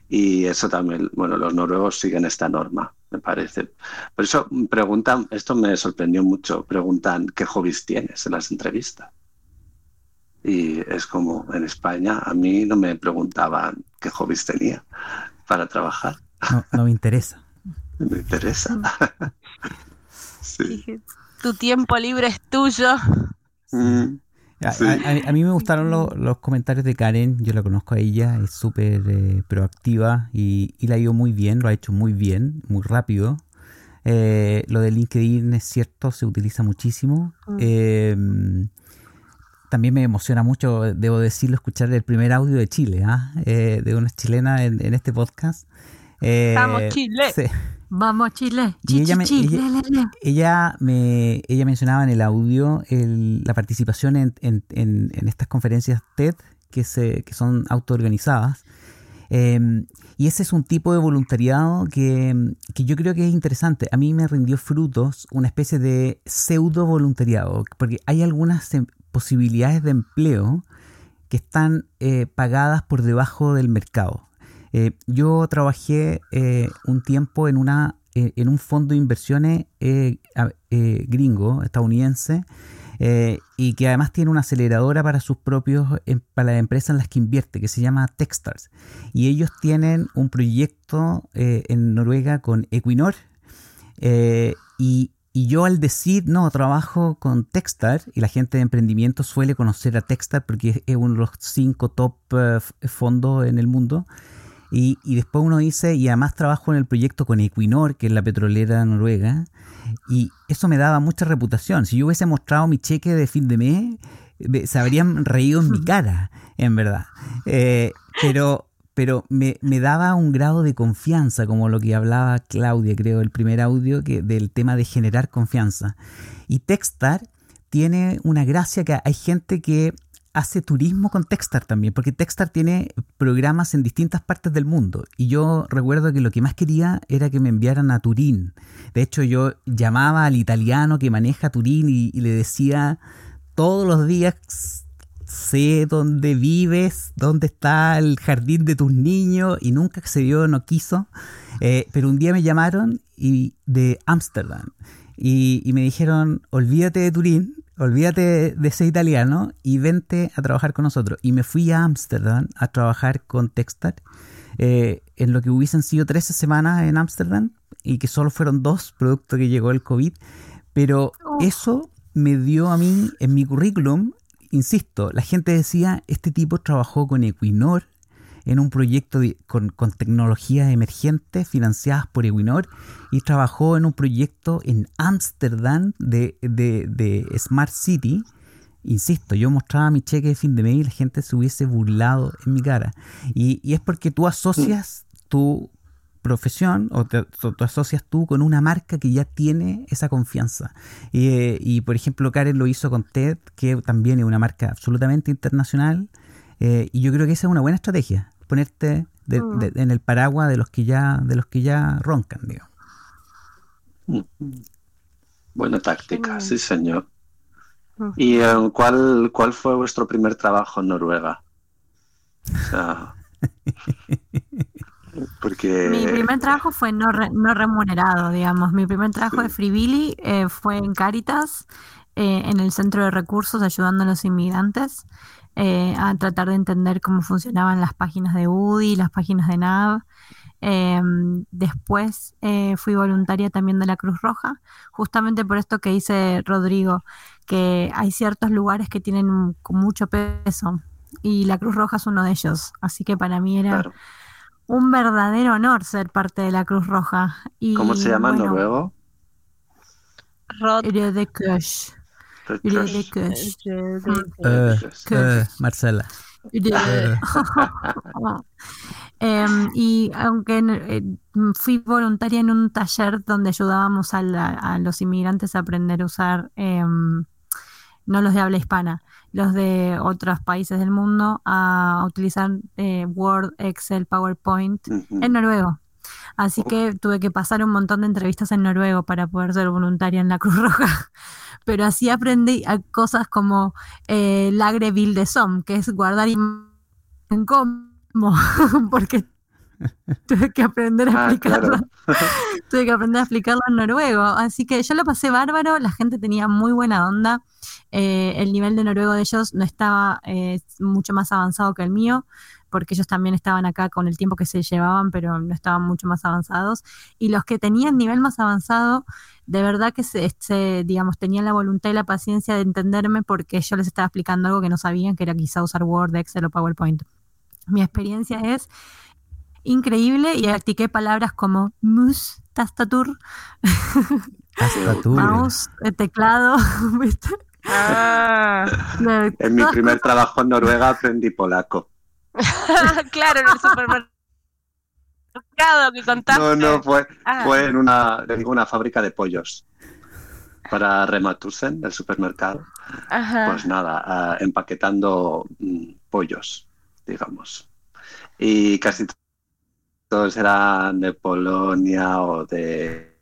Y eso también, bueno, los noruegos siguen esta norma, me parece. Por eso preguntan, esto me sorprendió mucho, preguntan qué hobbies tienes en las entrevistas. Y es como en España, a mí no me preguntaban qué hobbies tenía para trabajar. No, me interesa. <laughs> me interesa. <laughs> Tu tiempo libre es tuyo. Mm, a, mí me gustaron los comentarios de Karen, yo la conozco a ella, es súper eh, proactiva y, la ha ido muy bien, lo ha hecho muy bien, muy rápido. Eh, lo de LinkedIn es cierto, se utiliza muchísimo. Mm. También me emociona mucho, debo decirlo, escuchar el primer audio de Chile, ¿ah? eh, de una chilena en, este podcast. Eh, Vamos, Chile. Vamos, Chile. Y ella, me, ella, me, ella mencionaba en el audio la participación en, estas conferencias TED que, se, que son autoorganizadas. Em, y ese es un tipo de voluntariado que, que, yo creo que es interesante. A mí me rindió frutos una especie de pseudo voluntariado, porque hay algunas em, posibilidades de empleo que están eh, pagadas por debajo del mercado. Eh, yo trabajé eh, un tiempo en, una, en un fondo de inversiones gringo, estadounidense, y que además tiene una aceleradora para sus propios, em, para las empresas en las que invierte, que se llama Techstars. Y ellos tienen un proyecto en Noruega con Equinor, y, y yo al decir, no, trabajo con Techstar, y la gente de emprendimiento suele conocer a Techstar porque es uno de los cinco top eh, fondos en el mundo, y, después uno dice, y además trabajo en el proyecto con Equinor, que es la petrolera noruega, y eso me daba mucha reputación. Si yo hubiese mostrado mi cheque de fin de mes, se habrían reído en mi <laughs> cara, en verdad. Eh, pero pero me, daba un grado de confianza, como lo que hablaba Claudia, creo, el primer audio, que, del tema de generar confianza. Y Techstar tiene una gracia que hay gente que hace turismo con Techstar también, porque Techstar tiene programas en distintas partes del mundo. Y yo recuerdo que lo que más quería era que me enviaran a Turín. De hecho, yo llamaba al italiano que maneja Turín y le decía todos los días sé dónde vives, dónde está el jardín de tus niños y nunca accedió, no quiso. Eh, pero un día me llamaron y, de Ámsterdam y, me dijeron, olvídate de Turín, olvídate de ese italiano y vente a trabajar con nosotros. Y me fui a Ámsterdam a trabajar con Textar eh, en lo que hubiesen sido 13 semanas en Ámsterdam y que solo fueron dos, producto que llegó el COVID. Pero eso me dio a mí en mi currículum insisto, la gente decía, este tipo trabajó con Equinor en un proyecto con, tecnologías emergentes financiadas por Equinor y trabajó en un proyecto en Ámsterdam de, Smart City. Insisto, yo mostraba mi cheque de fin de mes y la gente se hubiese burlado en mi cara. Y, y es porque tú asocias tu profesión o te, asocias tú con una marca que ya tiene esa confianza. y, por ejemplo, Karen lo hizo con TED, que también es una marca absolutamente internacional. Eh, y yo creo que esa es una buena estrategia, ponerte mm. en el paraguas de los que ya, de los que ya roncan, digo. Buena táctica, sí señor. ¿Y eh, cuál, cuál fue vuestro primer trabajo en Noruega? O sea, <laughs> Mi primer trabajo fue no, no remunerado, digamos. Mi primer trabajo de Free eh, fue en Caritas, eh, en el centro de recursos, ayudando a los inmigrantes. eh, a tratar de entender cómo funcionaban las páginas de UDI, las páginas de NAV. Em, después eh, fui voluntaria también de la Cruz Roja, justamente por esto que dice Rodrigo, que hay ciertos lugares que tienen mucho peso y la Cruz Roja es uno de ellos. Así que para mí era un verdadero honor ser parte de la Cruz Roja. Y, ¿Cómo se llama en noruego? Rod de Kush. Marcela. <laughs> Em, y aunque eh, fui voluntaria en un taller donde ayudábamos a, los inmigrantes a aprender a usar, em, no los de habla hispana, los de otros países del mundo, a utilizar eh, Word, Excel, PowerPoint en noruego. Así que tuve que pasar un montón de entrevistas en noruego para poder ser voluntaria en la Cruz Roja. <laughs> Pero así aprendí cosas como eh, Lagre de Som, que es guardar en cómo, <laughs> porque <laughs> tuve que aprender a ah. Tuve que aprender a explicarlo en noruego. Así que yo lo pasé bárbaro, la gente tenía muy buena onda. Eh, el nivel de noruego de ellos no estaba eh, mucho más avanzado que el mío porque ellos también estaban acá con el tiempo que se llevaban, pero no estaban mucho más avanzados. Y los que tenían nivel más avanzado, de verdad que se, digamos, tenían la voluntad y la paciencia de entenderme porque yo les estaba explicando algo que no sabían, que era quizá usar Word, Excel o PowerPoint. Mi experiencia es increíble y practiqué palabras como mus, tastatur, mouse, eh, teclado, <laughs> Ah. en mi primer trabajo en Noruega aprendí polaco. <laughs> claro, en el supermercado que contaste. No, no, fue, ah. fue en una, una fábrica de pollos para Rematusen, el supermercado. Pues nada, ah, empaquetando mm, pollos, digamos. Y casi todos eran de Polonia o de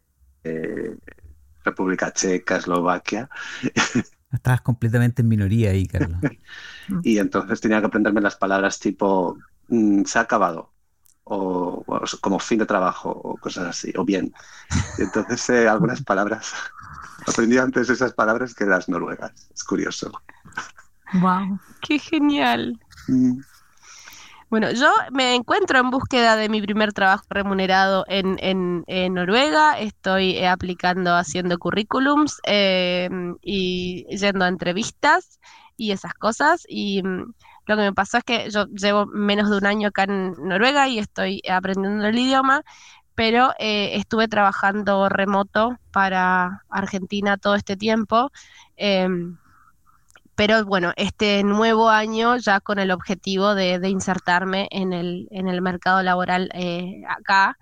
República Checa, Eslovaquia. <laughs> Estabas completamente en minoría ahí, Carlos. y entonces tenía que aprenderme las palabras tipo mm, se ha acabado o, como fin de trabajo o cosas así, o bien. Y entonces eh, algunas palabras, <laughs> aprendí antes esas palabras que las noruegas. Es curioso. ¡Wow! ¡Qué genial! Mm. Bueno, yo me encuentro en búsqueda de mi primer trabajo remunerado en, en, Noruega. Estoy eh, aplicando, haciendo currículums eh, y yendo a entrevistas y esas cosas. Y mm, lo que me pasó es que yo llevo menos de un año acá en Noruega y estoy aprendiendo el idioma, pero eh, estuve trabajando remoto para Argentina todo este tiempo. Em, pero bueno, este nuevo año ya con el objetivo de, insertarme en el, en el mercado laboral eh, acá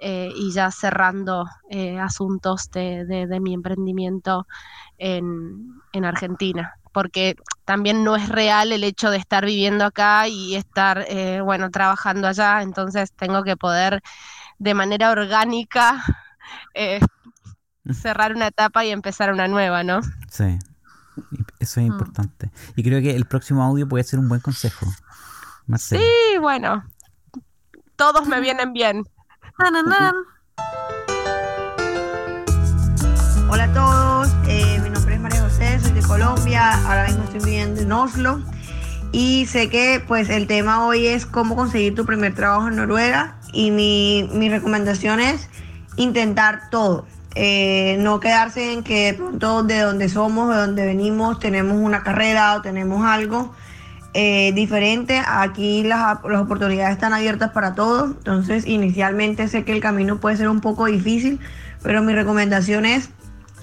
eh, y ya cerrando eh, asuntos de, de, mi emprendimiento en, en, Argentina, porque también no es real el hecho de estar viviendo acá y estar, bueno, trabajando allá, entonces tengo que poder de manera orgánica cerrar una etapa y empezar una nueva, ¿no? Sí. Eso es mm. importante. Y creo que el próximo audio puede ser un buen consejo. Sí, bueno. Todos me vienen bien. Hola a todos, eh, mi nombre es María José, soy de Colombia, ahora mismo estoy viviendo en Oslo y sé que pues el tema hoy es cómo conseguir tu primer trabajo en Noruega y mi, mi recomendación es intentar todo eh, no quedarse en que de pronto de donde somos, de donde venimos, tenemos una carrera o tenemos algo eh, diferente. Aquí las, las, oportunidades están abiertas para todos. Entonces, inicialmente sé que el camino puede ser un poco difícil, pero mi recomendación es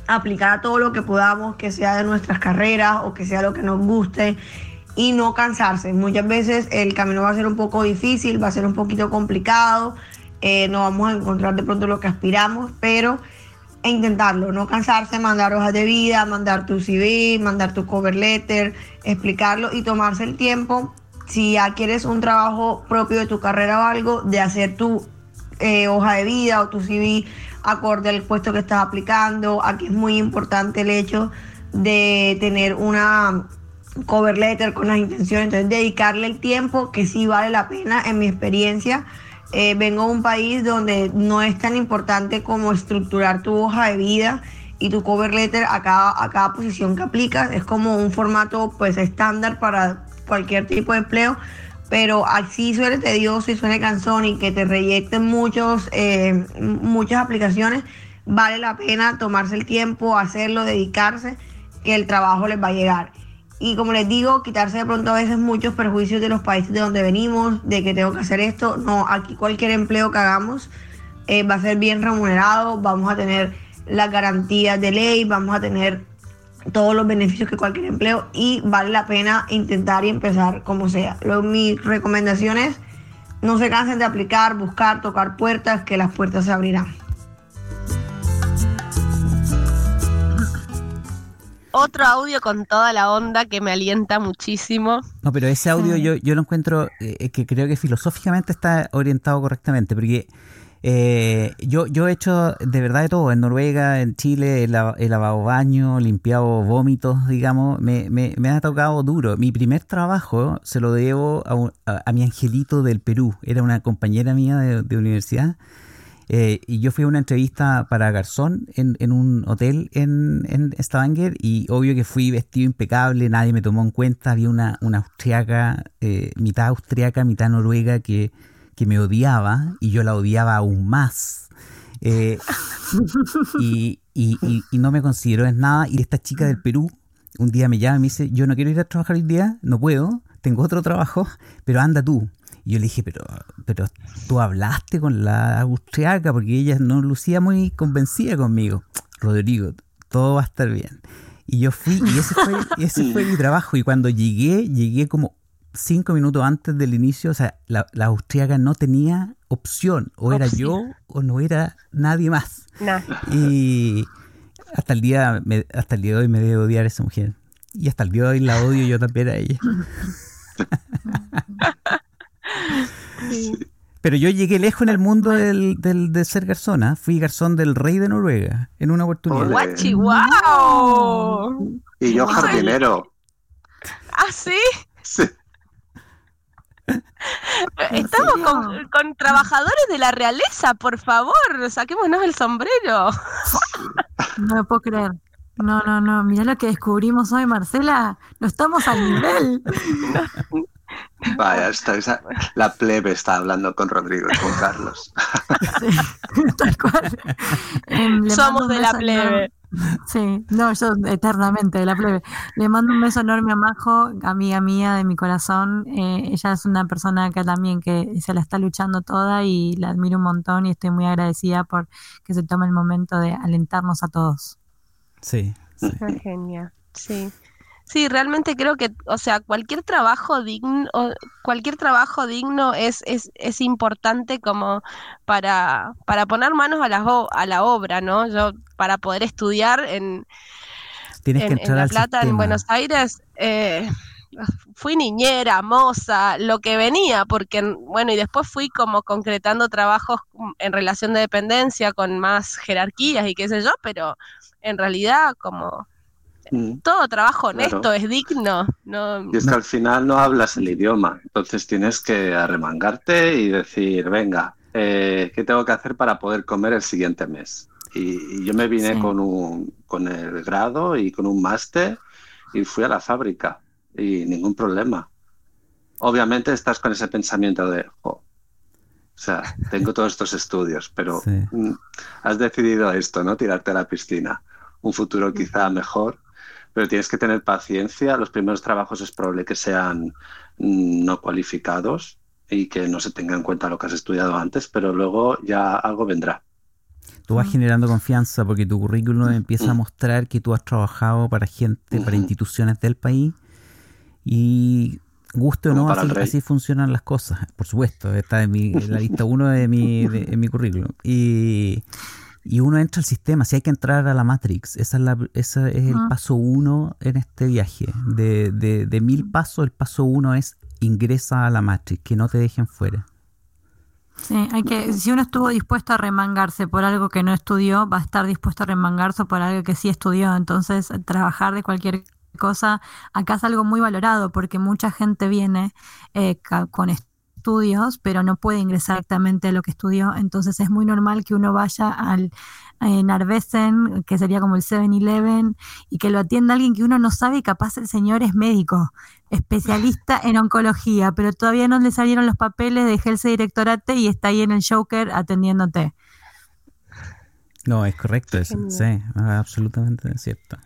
aplicar a todo lo que podamos, que sea de nuestras carreras o que sea lo que nos guste y no cansarse. Muchas veces el camino va a ser un poco difícil, va a ser un poquito complicado, eh, no vamos a encontrar de pronto lo que aspiramos, pero e intentarlo, no cansarse, mandar hojas de vida, mandar tu CV, mandar tu cover letter, explicarlo y tomarse el tiempo, si ya quieres un trabajo propio de tu carrera o algo, de hacer tu eh, hoja de vida o tu CV acorde al puesto que estás aplicando. Aquí es muy importante el hecho de tener una cover letter con las intenciones, entonces dedicarle el tiempo que sí vale la pena en mi experiencia eh, vengo de un país donde no es tan importante como estructurar tu hoja de vida y tu cover letter a cada, a cada posición que aplicas. Es como un formato pues estándar para cualquier tipo de empleo, pero así suene tedioso y suene cansón y que te reyecten muchos, eh, muchas aplicaciones, vale la pena tomarse el tiempo, hacerlo, dedicarse, que el trabajo les va a llegar. Y como les digo, quitarse de pronto a veces muchos perjuicios de los países de donde venimos, de que tengo que hacer esto. No, aquí cualquier empleo que hagamos eh, va a ser bien remunerado, vamos a tener las garantías de ley, vamos a tener todos los beneficios que cualquier empleo y vale la pena intentar y empezar como sea. Lo, mi recomendación es no se cansen de aplicar, buscar, tocar puertas, que las puertas se abrirán. Otro audio con toda la onda que me alienta muchísimo. No, pero ese audio yo, yo lo encuentro eh, que creo que filosóficamente está orientado correctamente, porque eh, yo, yo he hecho de verdad de todo. En Noruega, en Chile, he, lavado baño, limpiado vómitos, digamos. Me, me, me, ha tocado duro. Mi primer trabajo se lo debo a, a, mi angelito del Perú. Era una compañera mía de, universidad. Eh, y yo fui a una entrevista para Garzón en, en un hotel en, en, Stavanger y obvio que fui vestido impecable, nadie me tomó en cuenta, había una, una austriaca, eh, mitad austriaca, mitad noruega que que me odiaba y yo la odiaba aún más. Eh, y, no me consideró en nada. Y esta chica del Perú un día me llama y me dice, yo no quiero ir a trabajar hoy día, no puedo, tengo otro trabajo, pero anda tú. Y yo le dije, pero, pero tú hablaste con la austriaca porque ella no lucía muy convencida conmigo. Rodrigo, todo va a estar bien. Y yo fui, y ese fue, <laughs> ese fue mi trabajo. Y cuando llegué, llegué como cinco minutos antes del inicio, o sea, la, la austríaca no tenía opción, o era yo o no era nadie más. Y hasta el día hasta el día de hoy me debo odiar a esa mujer. Y hasta el día de hoy la odio yo también a ella. <laughs> Pero yo llegué lejos en el mundo del, del, de ser garzona. Fui garzón del rey de Noruega en una oportunidad. ¡Guachi, wow! Y yo jardinero. ¿Ah, sí? Sí. Estamos con, trabajadores de la realeza, por favor, saquémonos el sombrero. No me puedo creer. No, no, no. Mira lo que descubrimos hoy, Marcela. No estamos al nivel. <laughs> Vaya, la plebe está hablando con Rodrigo y con Carlos. <laughs> tal cual. Em, Somos de la plebe. Sí, no, yo eternamente de la plebe. Le mando un beso enorme a Majo, amiga mía de mi corazón. Eh, ella es una persona que también que se la está luchando toda y la admiro un montón y estoy muy agradecida por que se tome el momento de alentarnos a todos. Sí. sí. genial. Sí. Sí, realmente creo que, o sea, cualquier trabajo digno, cualquier trabajo digno es, es, es importante como para, para poner manos a la, a la obra, ¿no? Yo, para poder estudiar en, en, La Plata, en Buenos Aires, eh, fui niñera, moza, lo que venía, porque, bueno, y después fui como concretando trabajos en relación de dependencia con más jerarquías y qué sé yo, pero en realidad como Mm. Todo trabajo honesto es digno. No, y es que al final no hablas el idioma, entonces tienes que arremangarte y decir, venga, eh, ¿qué tengo que hacer para poder comer el siguiente mes? Y, yo me vine con, un, con el grado y con un máster y fui a la fábrica y ningún problema. Obviamente estás con ese pensamiento de, o sea, tengo todos estos estudios, pero mm, has decidido esto, ¿no? Tirarte a la piscina. Un futuro quizá mejor pero tienes que tener paciencia. Los primeros trabajos es probable que sean mm, no cualificados y que no se tenga en cuenta lo que has estudiado antes, pero luego ya algo vendrá. Tú vas generando confianza porque tu currículum empieza a mostrar que tú has trabajado para gente, para instituciones del país y guste o no, así, funcionan las cosas. Por supuesto, está en, mi, la lista uno de mi, de, mi currículum. Y y uno entra al sistema, si hay que entrar a la Matrix, esa es, la, ese es el paso uno en este viaje. De, de, de, mil pasos, el paso uno es ingresa a la Matrix, que no te dejen fuera. Sí, hay que, si uno estuvo dispuesto a remangarse por algo que no estudió, va a estar dispuesto a remangarse por algo que sí estudió. Entonces, trabajar de cualquier cosa, acá es algo muy valorado porque mucha gente viene eh, con esto estudios, pero no puede ingresar directamente a lo que estudió. Entonces es muy normal que uno vaya al en Arvesen, que sería como el 7-Eleven, y que lo atienda alguien que uno no sabe y capaz el señor es médico. especialista en oncología, pero todavía no le salieron los papeles de Gelse Directorate y está ahí en el Joker atendiéndote. No, es correcto eso, sí, absolutamente cierto.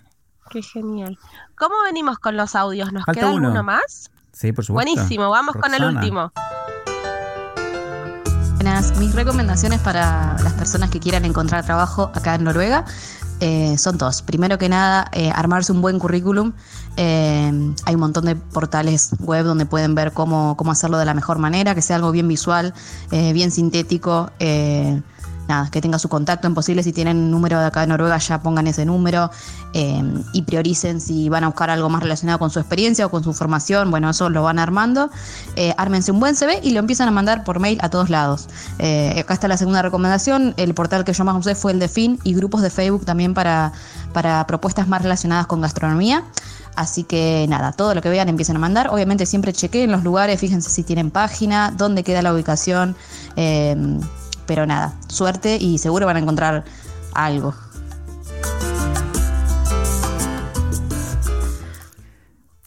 Qué genial. ¿Cómo venimos con los audios? ¿Nos queda uno. más? Sí, por supuesto. Buenísimo, vamos con el último. Buenas, mis recomendaciones para las personas que quieran encontrar trabajo acá en Noruega eh, son dos. Primero que nada, eh, armarse un buen currículum. Eh, hay un montón de portales web donde pueden ver cómo, cómo hacerlo de la mejor manera, que sea algo bien visual, bien sintético nada, que tenga su contacto en posible. Si tienen un número de acá de Noruega, ya pongan ese número eh, y prioricen si van a buscar algo más relacionado con su experiencia o con su formación. Bueno, eso lo van armando. Eh, ármense un buen CV y lo empiezan a mandar por mail a todos lados. Eh, acá está la segunda recomendación. El portal que yo más usé fue el de FIN y grupos de Facebook también para, para propuestas más relacionadas con gastronomía. Así que nada, todo lo que vean empiecen a mandar. Obviamente siempre chequeen los lugares, fíjense si tienen página, dónde queda la ubicación. Pero nada, suerte y seguro van a encontrar algo.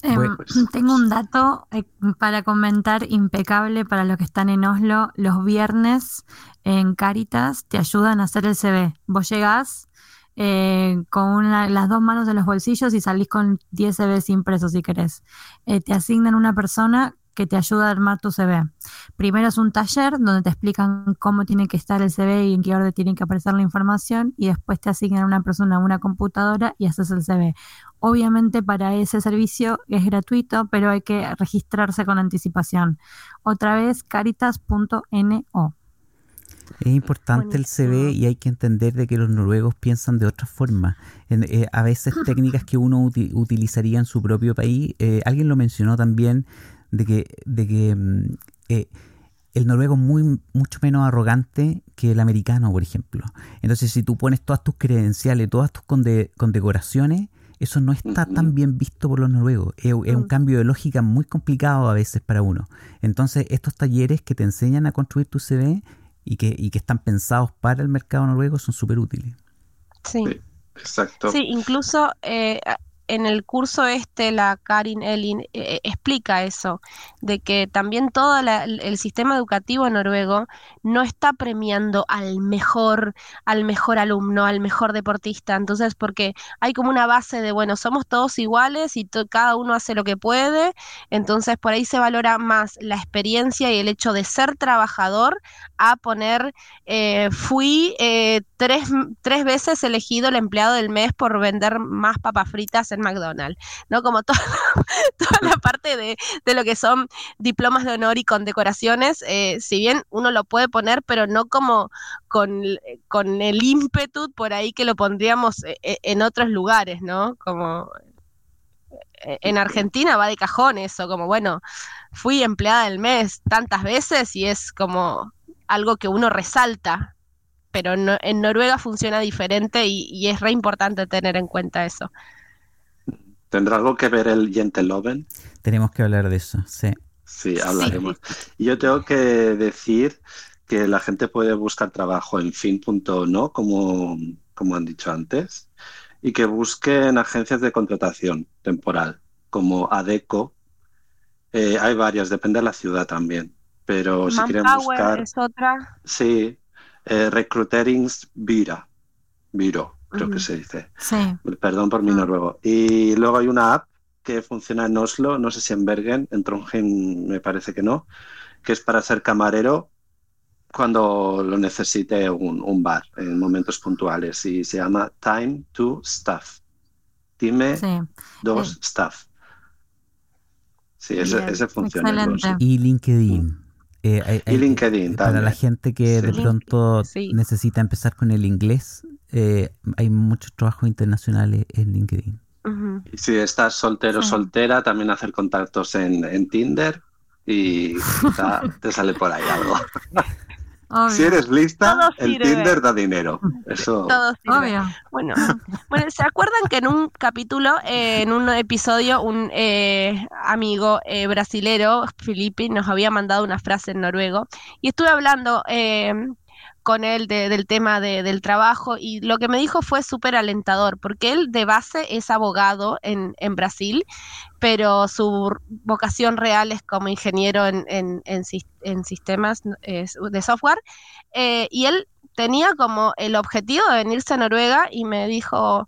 Em, tengo un dato eh, para comentar impecable para los que están en Oslo. Los viernes en Caritas te ayudan a hacer el CV. Vos llegás eh, con las dos manos en los bolsillos y salís con 10 CVs impresos si querés. Eh, te asignan una persona que te ayuda a armar tu CV. Primero es un taller donde te explican cómo tiene que estar el CV y en qué orden tiene que aparecer la información y después te asignan a una persona una computadora y haces el CV. Obviamente para ese servicio es gratuito, pero hay que registrarse con anticipación. Otra vez caritas.no. Es importante el CV y hay que entender de que los noruegos piensan de otra forma. Eh, a veces <laughs> técnicas que uno utilizaría en su propio país, eh, alguien lo mencionó también, de que, de que mm, eh, el noruego es muy, mucho menos arrogante que el americano, por ejemplo. Entonces, si tú pones todas tus credenciales, todas tus condecoraciones, eso no está tan bien visto por los noruegos. Es, un mm. cambio de lógica muy complicado a veces para uno. Entonces, estos talleres que te enseñan a construir tu CV y que, y que están pensados para el mercado noruego son súper útiles. Sí. Exacto. Sí, incluso eh, en el curso este, la Karin Elin eh, eh, explica eso, de que también todo el sistema educativo noruego no está premiando al mejor, al mejor alumno, al mejor deportista. Entonces, porque hay como una base de, bueno, somos todos iguales y cada uno hace lo que puede. Entonces, por ahí se valora más la experiencia y el hecho de ser trabajador a poner, eh, fui tres, tres veces elegido el empleado del mes por vender más papas fritas en McDonald's, ¿no? Como toda, <laughs> toda la parte de, lo que son diplomas de honor y condecoraciones, eh, si bien uno lo puede poner, pero no como con, con el ímpetu por ahí que lo pondríamos eh, eh, en otros lugares, ¿no? Como en Argentina va de cajón eso, como bueno, fui empleada del mes tantas veces y es como algo que uno resalta, pero en Noruega funciona diferente y, y, es re importante tener en cuenta eso. ¿Tendrá algo que ver el Jenteloven? Tenemos que hablar de eso, sí. Sí, hablaremos. Y yo tengo que decir que la gente puede buscar trabajo en fin.no, como, como han dicho antes, y que busquen agencias de contratación temporal, como ADECO. Eh, hay varias, depende de la ciudad también. Pero si quieren buscar. es otra. Sí, eh, Recruiterings Vira. Viro creo que se dice. Sí. Perdón por mi noruego. Y luego hay una app que funciona en Oslo, no sé si en Bergen, en Trondheim me parece que no, que es para ser camarero cuando lo necesite un, bar en momentos puntuales y se llama Time to Staff. Dime dos staff. Sí, ese, funciona. Y LinkedIn. Eh, y LinkedIn Para la gente que de pronto necesita empezar con el inglés, eh, hay muchos trabajos internacionales en LinkedIn. Si estás soltero o soltera, también hacer contactos en, Tinder y te sale por ahí algo. Si eres lista, el Tinder da dinero. Eso. Bueno, bueno, ¿se acuerdan que en un capítulo, eh, en un episodio, un eh, amigo eh, brasilero, Felipe, nos había mandado una frase en noruego? Y estuve hablando con él del tema del trabajo y lo que me dijo fue súper alentador, porque él de base es abogado en, en, Brasil, pero su vocación real es como ingeniero en, en, en sistemas de software, eh, y él tenía como el objetivo de venirse a Noruega y me dijo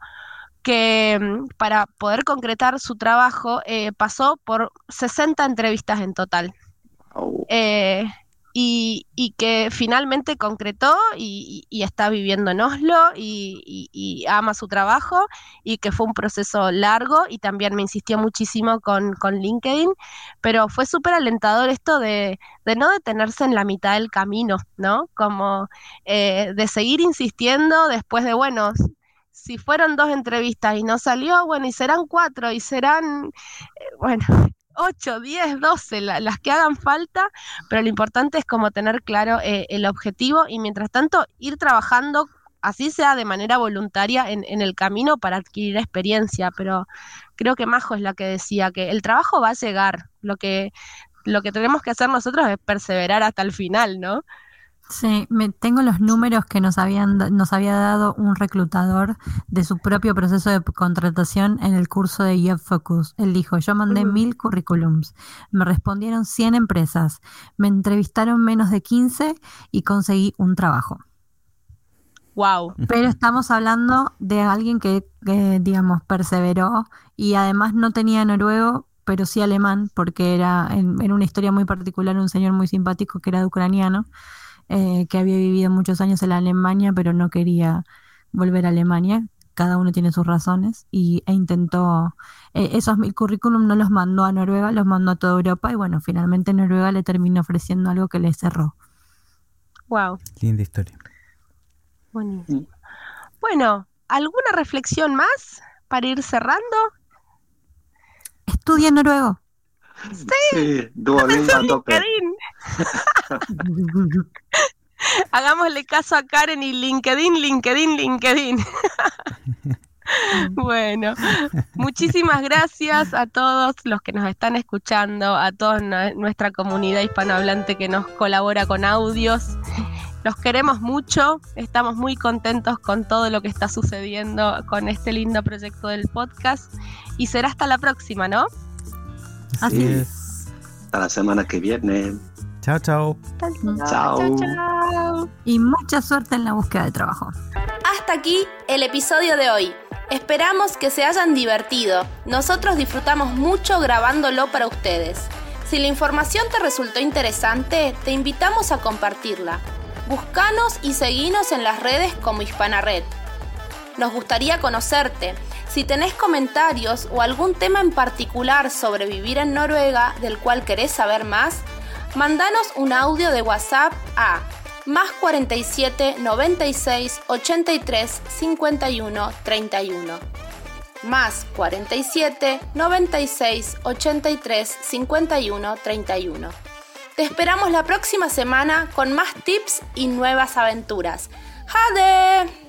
que mm, para poder concretar su trabajo eh, pasó por 60 entrevistas en total. Eh, y, que finalmente concretó y, está viviendo en Oslo y, ama su trabajo y que fue un proceso largo y también me insistió muchísimo con, LinkedIn, pero fue súper alentador esto de, no detenerse en la mitad del camino, ¿no? Como eh, de seguir insistiendo después de, bueno, si fueron dos entrevistas y no salió, bueno, y serán cuatro y serán, eh, bueno, 8, 10, 12, las que hagan falta, pero lo importante es como tener claro eh, el objetivo y mientras tanto ir trabajando, así sea de manera voluntaria, en, en, el camino para adquirir experiencia, pero creo que Majo es la que decía que el trabajo va a llegar, lo que, lo que tenemos que hacer nosotros es perseverar hasta el final, ¿no? Sí, me, tengo los números que nos, habían, nos había dado un reclutador de su propio proceso de contratación en el curso de Job Focus. Él dijo, yo mandé mil currículums, me respondieron 100 empresas, me entrevistaron menos de 15 y conseguí un trabajo. Wow. Pero estamos hablando de alguien que, digamos, perseveró y además no tenía noruego, pero sí alemán, porque era en, en una historia muy particular un señor muy simpático que era de ucraniano eh, que había vivido muchos años en Alemania, pero no quería volver a Alemania. Cada uno tiene sus razones y, e intentó, eh, esos mil currículum no los mandó a Noruega, los mandó a toda Europa y bueno, finalmente Noruega le terminó ofreciendo algo que le cerró. Wow. Linda historia. Buenísimo. Bueno, ¿alguna reflexión más para ir cerrando? Estudia noruego. Sí, sí <laughs> <laughs> <laughs> Hagámosle caso a Karen y LinkedIn, LinkedIn, LinkedIn. <laughs> bueno, muchísimas gracias a todos los que nos están escuchando, a toda nuestra comunidad hispanohablante que nos colabora con audios. Los queremos mucho, estamos muy contentos con todo lo que está sucediendo con este lindo proyecto del podcast y será hasta la próxima, ¿no? Así, es. Hasta la semana que viene. Chao, chao. Chao. Chao. Y mucha suerte en la búsqueda de trabajo. Hasta aquí el episodio de hoy. Esperamos que se hayan divertido. Nosotros disfrutamos mucho grabándolo para ustedes. Si la información te resultó interesante, te invitamos a compartirla. Búscanos y seguinos en las redes como Hispana Red. Nos gustaría conocerte si tenés comentarios o algún tema en particular sobre vivir en Noruega del cual querés saber más, mandanos un audio de WhatsApp a más 47 96 83 51 31. Más 47 96 83 51 31. Te esperamos la próxima semana con más tips y nuevas aventuras. ¡Jade!